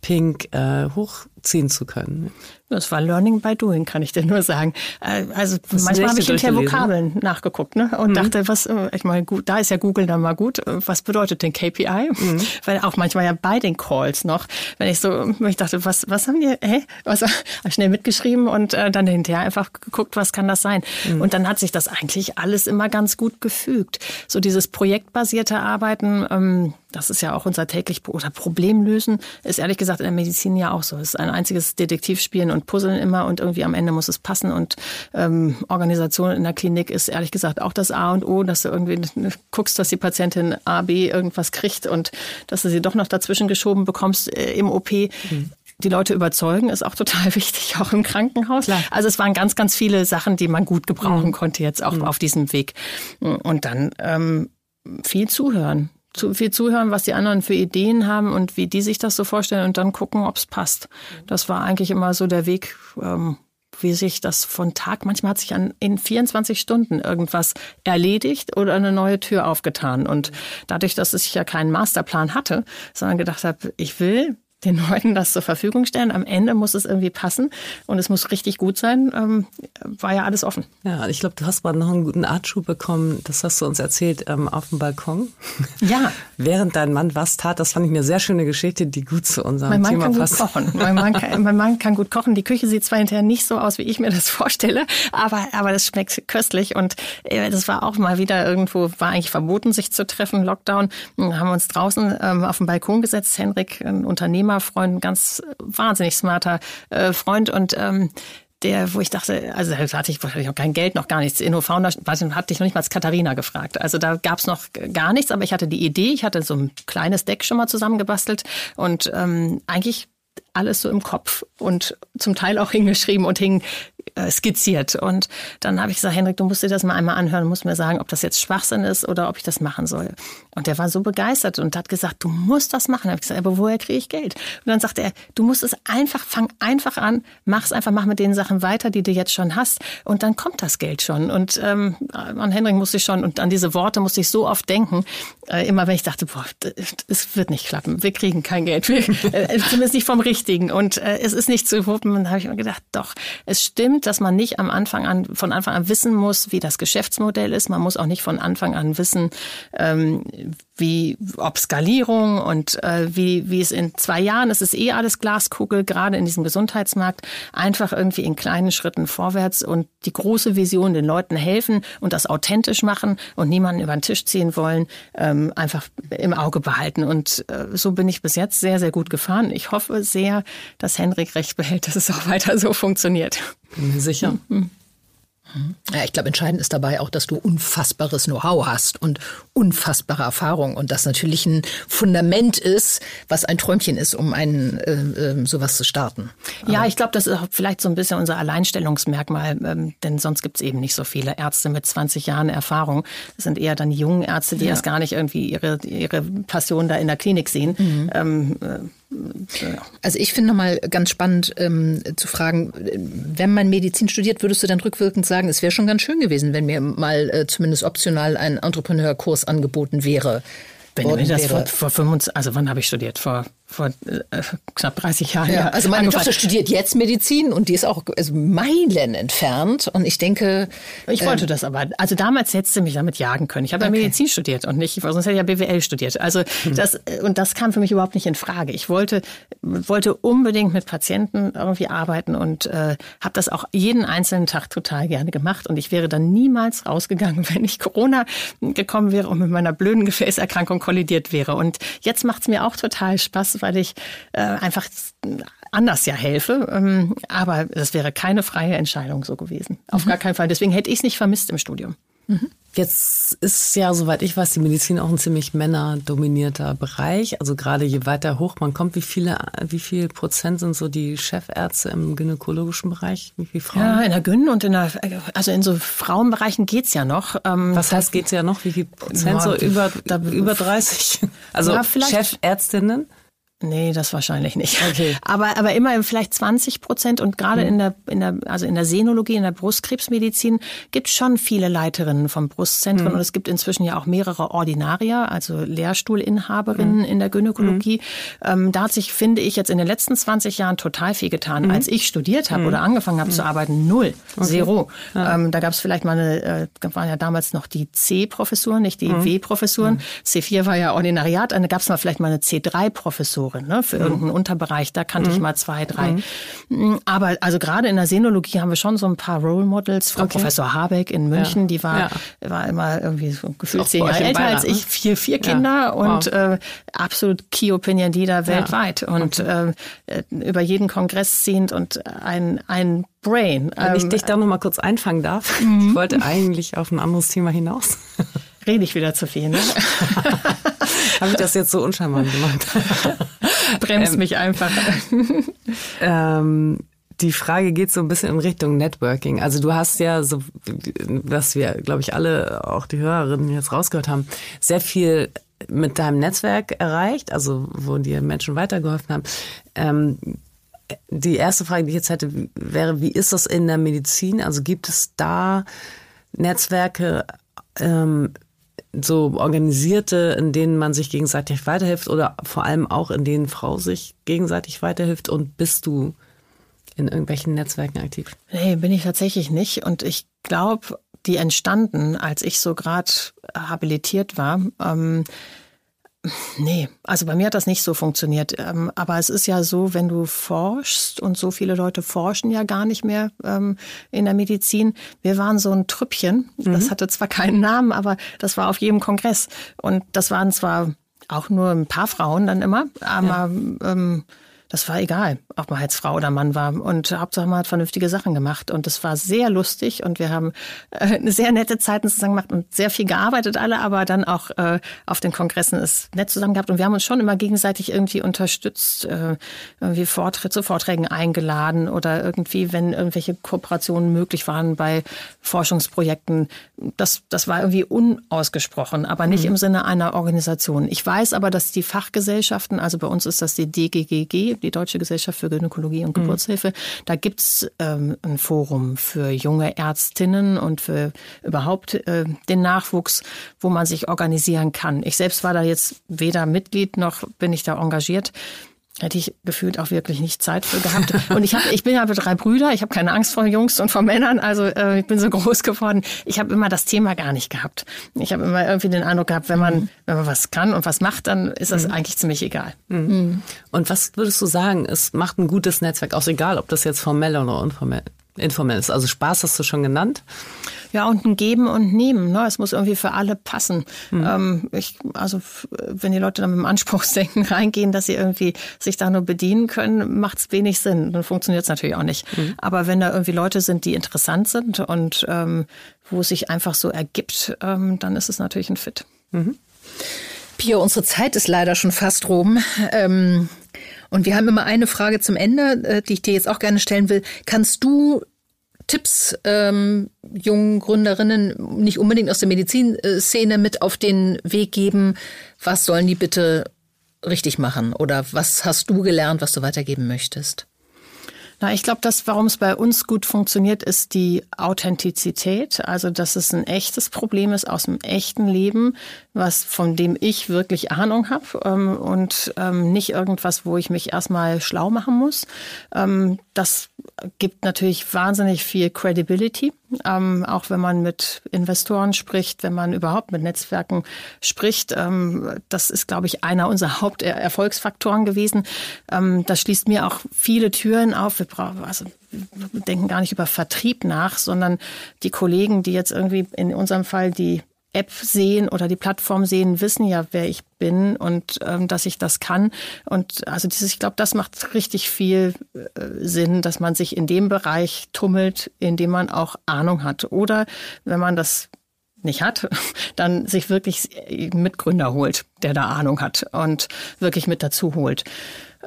Pink äh, hochziehen zu können. Das war Learning by Doing, kann ich dir nur sagen. Äh, also das manchmal habe ich hinterher Vokabeln nachgeguckt ne? und mhm. dachte, was, äh, ich meine, gut, da ist ja Google dann mal gut. Äh, was bedeutet denn KPI? Mhm. [laughs] Weil auch manchmal ja bei den Calls noch, wenn ich so, ich dachte, was, was haben die, hä? Was, [laughs] schnell mitgeschrieben und äh, dann hinterher einfach geguckt, was kann das sein? Mhm. Und dann hat sich das eigentlich alles immer ganz gut gefügt. So dieses projektbasierte Arbeiten, ähm, das ist ja auch unser täglich oder Problemlösen, ist ehrlich gesagt in der Medizin ja auch so. Es ist ein einziges Detektivspielen und Puzzeln immer und irgendwie am Ende muss es passen. Und ähm, Organisation in der Klinik ist ehrlich gesagt auch das A und O, dass du irgendwie guckst, dass die Patientin A, B irgendwas kriegt und dass du sie doch noch dazwischen geschoben bekommst äh, im OP. Mhm die Leute überzeugen, ist auch total [laughs] wichtig, auch im Krankenhaus. Klar. Also es waren ganz, ganz viele Sachen, die man gut gebrauchen mhm. konnte jetzt auch mhm. auf diesem Weg. Und dann ähm, viel zuhören zu viel zuhören, was die anderen für Ideen haben und wie die sich das so vorstellen und dann gucken, ob es passt. Das war eigentlich immer so der Weg, ähm, wie sich das von Tag, manchmal hat sich an, in 24 Stunden irgendwas erledigt oder eine neue Tür aufgetan. Und dadurch, dass ich ja keinen Masterplan hatte, sondern gedacht habe, ich will den Leuten das zur Verfügung stellen. Am Ende muss es irgendwie passen und es muss richtig gut sein. Ähm, war ja alles offen. Ja, ich glaube, du hast mal noch einen guten Artschuh bekommen. Das hast du uns erzählt ähm, auf dem Balkon. [laughs] Ja. Während dein Mann was tat, das fand ich eine sehr schöne Geschichte, die gut zu unserem mein Mann Thema kann passt. Gut kochen. Mein Mann, kann, mein Mann kann gut kochen. Die Küche sieht zwar hinterher nicht so aus, wie ich mir das [laughs] vorstelle, aber, aber das schmeckt köstlich. Und äh, das war auch mal wieder irgendwo, war eigentlich verboten, sich zu treffen, Lockdown. Haben wir uns draußen ähm, auf den Balkon gesetzt. Henrik, ein Unternehmerfreund, ein ganz wahnsinnig smarter äh, Freund und ähm, der, wo ich dachte, also da hatte ich wahrscheinlich noch kein Geld, noch gar nichts. InnoFounder hatte ich noch nicht mal als Katharina gefragt. Also da gab es noch gar nichts, aber ich hatte die Idee, ich hatte so ein kleines Deck schon mal zusammengebastelt und ähm, eigentlich alles so im Kopf und zum Teil auch hingeschrieben und hing äh, skizziert. Und dann habe ich gesagt, Henrik, du musst dir das mal einmal anhören, musst mir sagen, ob das jetzt Schwachsinn ist oder ob ich das machen soll. Und der war so begeistert und hat gesagt, du musst das machen. Da habe ich gesagt, aber woher kriege ich Geld? Und dann sagte er, du musst es einfach, fang einfach an, mach es einfach, mach mit den Sachen weiter, die du jetzt schon hast. Und dann kommt das Geld schon. Und ähm, an Henrik musste ich schon und an diese Worte musste ich so oft denken. Äh, immer wenn ich dachte, boah, es wird nicht klappen, wir kriegen kein Geld, wir, äh, zumindest nicht vom Richtigen. Und äh, es ist nicht zu wuppen. Und da habe ich mir gedacht, doch, es stimmt dass man nicht am Anfang an, von Anfang an wissen muss, wie das Geschäftsmodell ist. Man muss auch nicht von Anfang an wissen, ähm, wie ob Skalierung und äh, wie, wie es in zwei Jahren, es ist eh alles Glaskugel, gerade in diesem Gesundheitsmarkt, einfach irgendwie in kleinen Schritten vorwärts und die große Vision den Leuten helfen und das authentisch machen und niemanden über den Tisch ziehen wollen, ähm, einfach im Auge behalten. Und äh, so bin ich bis jetzt sehr, sehr gut gefahren. Ich hoffe sehr, dass Henrik recht behält, dass es auch weiter so funktioniert. Sicher. Mhm. Ja, ich glaube, entscheidend ist dabei auch, dass du unfassbares Know-how hast und unfassbare Erfahrung und das natürlich ein Fundament ist, was ein Träumchen ist, um einen äh, äh, sowas zu starten. Ja, ich glaube, das ist auch vielleicht so ein bisschen unser Alleinstellungsmerkmal, ähm, denn sonst gibt es eben nicht so viele Ärzte mit 20 Jahren Erfahrung. Das sind eher dann die jungen Ärzte, die ja. erst gar nicht irgendwie ihre, ihre Passion da in der Klinik sehen. Mhm. Ähm, äh, also ich finde nochmal ganz spannend ähm, zu fragen, wenn man Medizin studiert, würdest du dann rückwirkend sagen, es wäre schon ganz schön gewesen, wenn mir mal äh, zumindest optional ein Entrepreneurkurs angeboten wäre? Wenn du mir das vor, vor 25, also wann habe ich studiert? Vor vor äh, knapp 30 Jahren. Ja, also meine angefangen. Tochter studiert jetzt Medizin und die ist auch also Meilen entfernt. Und ich denke. Ich wollte ähm, das aber. Also damals hättest du mich damit jagen können. Ich habe okay. ja Medizin studiert und nicht, sonst hätte ich ja BWL studiert. Also hm. das, und das kam für mich überhaupt nicht in Frage. Ich wollte, wollte unbedingt mit Patienten irgendwie arbeiten und äh, habe das auch jeden einzelnen Tag total gerne gemacht. Und ich wäre dann niemals rausgegangen, [laughs] wenn ich Corona gekommen wäre und mit meiner blöden Gefäßerkrankung kollidiert wäre. Und jetzt macht es mir auch total Spaß, weil ich äh, einfach anders ja helfe. Ähm, aber das wäre keine freie Entscheidung so gewesen. Auf mhm. gar keinen Fall. Deswegen hätte ich es nicht vermisst im Studium. Mhm. Jetzt ist ja, soweit ich weiß, die Medizin auch ein ziemlich männerdominierter Bereich. Also gerade je weiter hoch man kommt, wie viele, wie viel Prozent sind so die Chefärzte im gynäkologischen Bereich? Wie viele Frauen? Ja, in der Gyn und in der, also in so Frauenbereichen geht's ja noch. Ähm, Was heißt geht's ja noch? Wie viel Prozent? Ja, so über, über 30? [laughs] Also ja, Chefärztinnen? Nee, das wahrscheinlich nicht. Okay. [laughs] Aber, aber immer vielleicht 20 Prozent und gerade mhm. in der, in der, also in der Senologie, in der Brustkrebsmedizin gibt es schon viele Leiterinnen vom Brustzentren mhm. und es gibt inzwischen ja auch mehrere Ordinarier, also Lehrstuhlinhaberinnen mhm. in der Gynäkologie. Mhm. Ähm, da hat sich, finde ich, jetzt in den letzten 20 Jahren total viel getan. Mhm. Als ich studiert habe mhm. oder angefangen habe zu arbeiten, null, okay. zero. Ja. Ähm, da gab es vielleicht mal eine, äh, waren ja damals noch die C-Professuren, nicht die W-Professuren. C4 war ja Ordinariat, da gab es mal vielleicht mal eine C3-Professur. Sensorin, ne, für mhm. irgendeinen Unterbereich. Da kannte mhm. ich mal zwei, drei. Mhm. Aber also gerade in der Senologie haben wir schon so ein paar Role Models. Frau okay. Professor Habeck in München, ja. die war, ja. war immer irgendwie so gefühlt zehn Jahre älter als ich, ne? vier, vier Kinder und wow. äh, absolut Key Opinion Leader weltweit und okay. äh, über jeden Kongress ziehend und ein, ein Brain. Wenn ich ähm, dich da noch mal kurz einfangen darf. Mhm. Ich wollte eigentlich auf ein anderes Thema hinaus. [laughs] Rede ich wieder zu viel, ne? [laughs] Habe ich das jetzt so uncharmant gemacht? [laughs] Bremst ähm, mich einfach. [laughs] ähm, die Frage geht so ein bisschen in Richtung Networking. Also du hast ja, so was wir, glaube ich, alle, auch die Hörerinnen jetzt rausgehört haben, sehr viel mit deinem Netzwerk erreicht, also wo dir Menschen weitergeholfen haben. Ähm, die erste Frage, die ich jetzt hätte, wäre, wie ist das in der Medizin? Also gibt es da Netzwerke, ähm, so organisierte, in denen man sich gegenseitig weiterhilft oder vor allem auch in denen Frau sich gegenseitig weiterhilft und bist du in irgendwelchen Netzwerken aktiv? Nee, bin ich tatsächlich nicht und ich glaube, die entstanden, als ich so gerade habilitiert war. Ähm, Nee, also bei mir hat das nicht so funktioniert. Ähm, aber es ist ja so, wenn du forschst und so viele Leute forschen ja gar nicht mehr ähm, in der Medizin. Wir waren so ein Trüppchen. Das mhm. hatte zwar keinen Namen, aber das war auf jedem Kongress. Und das waren zwar auch nur ein paar Frauen dann immer, aber ja. ähm, das war egal, ob man jetzt Frau oder Mann war. Und Hauptsache man hat vernünftige Sachen gemacht. Und das war sehr lustig und wir haben äh, eine sehr nette Zeit zusammen gemacht und sehr viel gearbeitet alle, aber dann auch äh, auf den Kongressen ist nett zusammen gehabt. Und wir haben uns schon immer gegenseitig irgendwie unterstützt, äh, irgendwie Vorträge, zu Vorträgen eingeladen oder irgendwie, wenn irgendwelche Kooperationen möglich waren bei Forschungsprojekten. Das, das war irgendwie unausgesprochen, aber nicht mhm. im Sinne einer Organisation. Ich weiß aber, dass die Fachgesellschaften, also bei uns ist das die DGGG, die Deutsche Gesellschaft für Gynäkologie und mhm. Geburtshilfe. Mhm. Da gibt's ähm, ein Forum für junge Ärztinnen und für überhaupt äh, den Nachwuchs, wo man sich organisieren kann. Ich selbst war da jetzt weder Mitglied noch bin ich da engagiert hätte ich gefühlt auch wirklich nicht Zeit für gehabt. Und ich habe, ich bin ja mit drei Brüder, ich habe keine Angst vor Jungs und vor Männern, also äh, ich bin so groß geworden. Ich habe immer das Thema gar nicht gehabt. Ich habe immer irgendwie den Eindruck gehabt, wenn man, wenn man was kann und was macht, dann ist das mhm. eigentlich ziemlich egal. Mhm. mhm. Und was würdest du sagen, es macht ein gutes Netzwerk aus, egal ob das jetzt formell oder unformell informell ist? Also Spaß hast du schon genannt. Ja, und ein Geben und Nehmen. Ne? Es muss irgendwie für alle passen. Mhm. Ähm, ich, also wenn die Leute dann mit dem Anspruchsdenken [laughs] reingehen, dass sie irgendwie sich da nur bedienen können, macht es wenig Sinn. Dann funktioniert es natürlich auch nicht. Mhm. Aber wenn da irgendwie Leute sind, die interessant sind und ähm, wo es sich einfach so ergibt, ähm, dann ist es natürlich ein Fit. Mhm. Pia, unsere Zeit ist leider schon fast rum. Ähm, und wir haben immer eine Frage zum Ende, äh, die ich dir jetzt auch gerne stellen will. Kannst du Tipps ähm, jungen Gründerinnen, nicht unbedingt aus der Medizinszene, mit auf den Weg geben? Was sollen die bitte richtig machen? Oder was hast du gelernt, was du weitergeben möchtest? Na, ich glaube, das, warum es bei uns gut funktioniert, ist die Authentizität. Also, dass es ein echtes Problem ist aus dem echten Leben. Was von dem ich wirklich Ahnung habe ähm, und ähm, nicht irgendwas, wo ich mich erstmal schlau machen muss. Ähm, das gibt natürlich wahnsinnig viel Credibility, ähm, auch wenn man mit Investoren spricht, wenn man überhaupt mit Netzwerken spricht. Ähm, das ist, glaube ich, einer unserer Haupterfolgsfaktoren gewesen. Ähm, das schließt mir auch viele Türen auf. Wir brauchen, also wir denken gar nicht über Vertrieb nach, sondern die Kollegen, die jetzt irgendwie in unserem Fall die App sehen oder die Plattform sehen, wissen ja, wer ich bin und ähm, dass ich das kann. Und also dieses, ich glaube, das macht richtig viel äh, Sinn, dass man sich in dem Bereich tummelt, in dem man auch Ahnung hat. Oder wenn man das nicht hat, [laughs] dann sich wirklich Mitgründer holt, der da Ahnung hat und wirklich mit dazu holt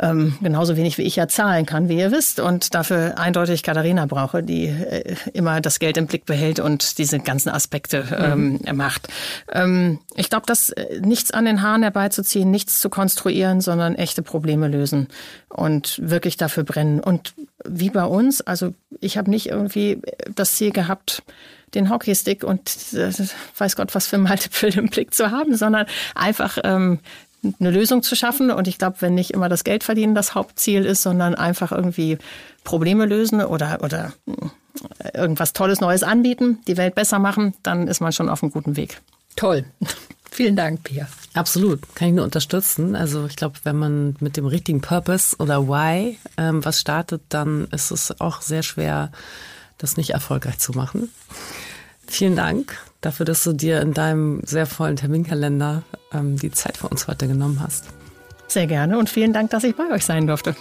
ähm, genauso wenig wie ich ja zahlen kann, wie ihr wisst. Und dafür eindeutig Katharina brauche, die äh, immer das Geld im Blick behält und diese ganzen Aspekte ähm, mhm. macht. Ähm, ich glaube, dass äh, nichts an den Haaren herbeizuziehen, nichts zu konstruieren, sondern echte Probleme lösen und wirklich dafür brennen. Und wie bei uns, also ich habe nicht irgendwie das Ziel gehabt, den Hockeystick und äh, weiß Gott, was für Multiple im Blick zu haben, sondern einfach ähm, eine Lösung zu schaffen. Und ich glaube, wenn nicht immer das Geld verdienen das Hauptziel ist, sondern einfach irgendwie Probleme lösen oder, oder äh, irgendwas Tolles Neues anbieten, die Welt besser machen, dann ist man schon auf einem guten Weg. Toll. [laughs] Vielen Dank, Pia. Absolut, kann ich nur unterstützen. Also ich glaube, wenn man mit dem richtigen Purpose oder Why ähm, was startet, dann ist es auch sehr schwer, das nicht erfolgreich zu machen. Vielen Dank dafür, dass du dir in deinem sehr vollen Terminkalender ähm, die Zeit für uns heute genommen hast. Sehr gerne und vielen Dank, dass ich bei euch sein durfte.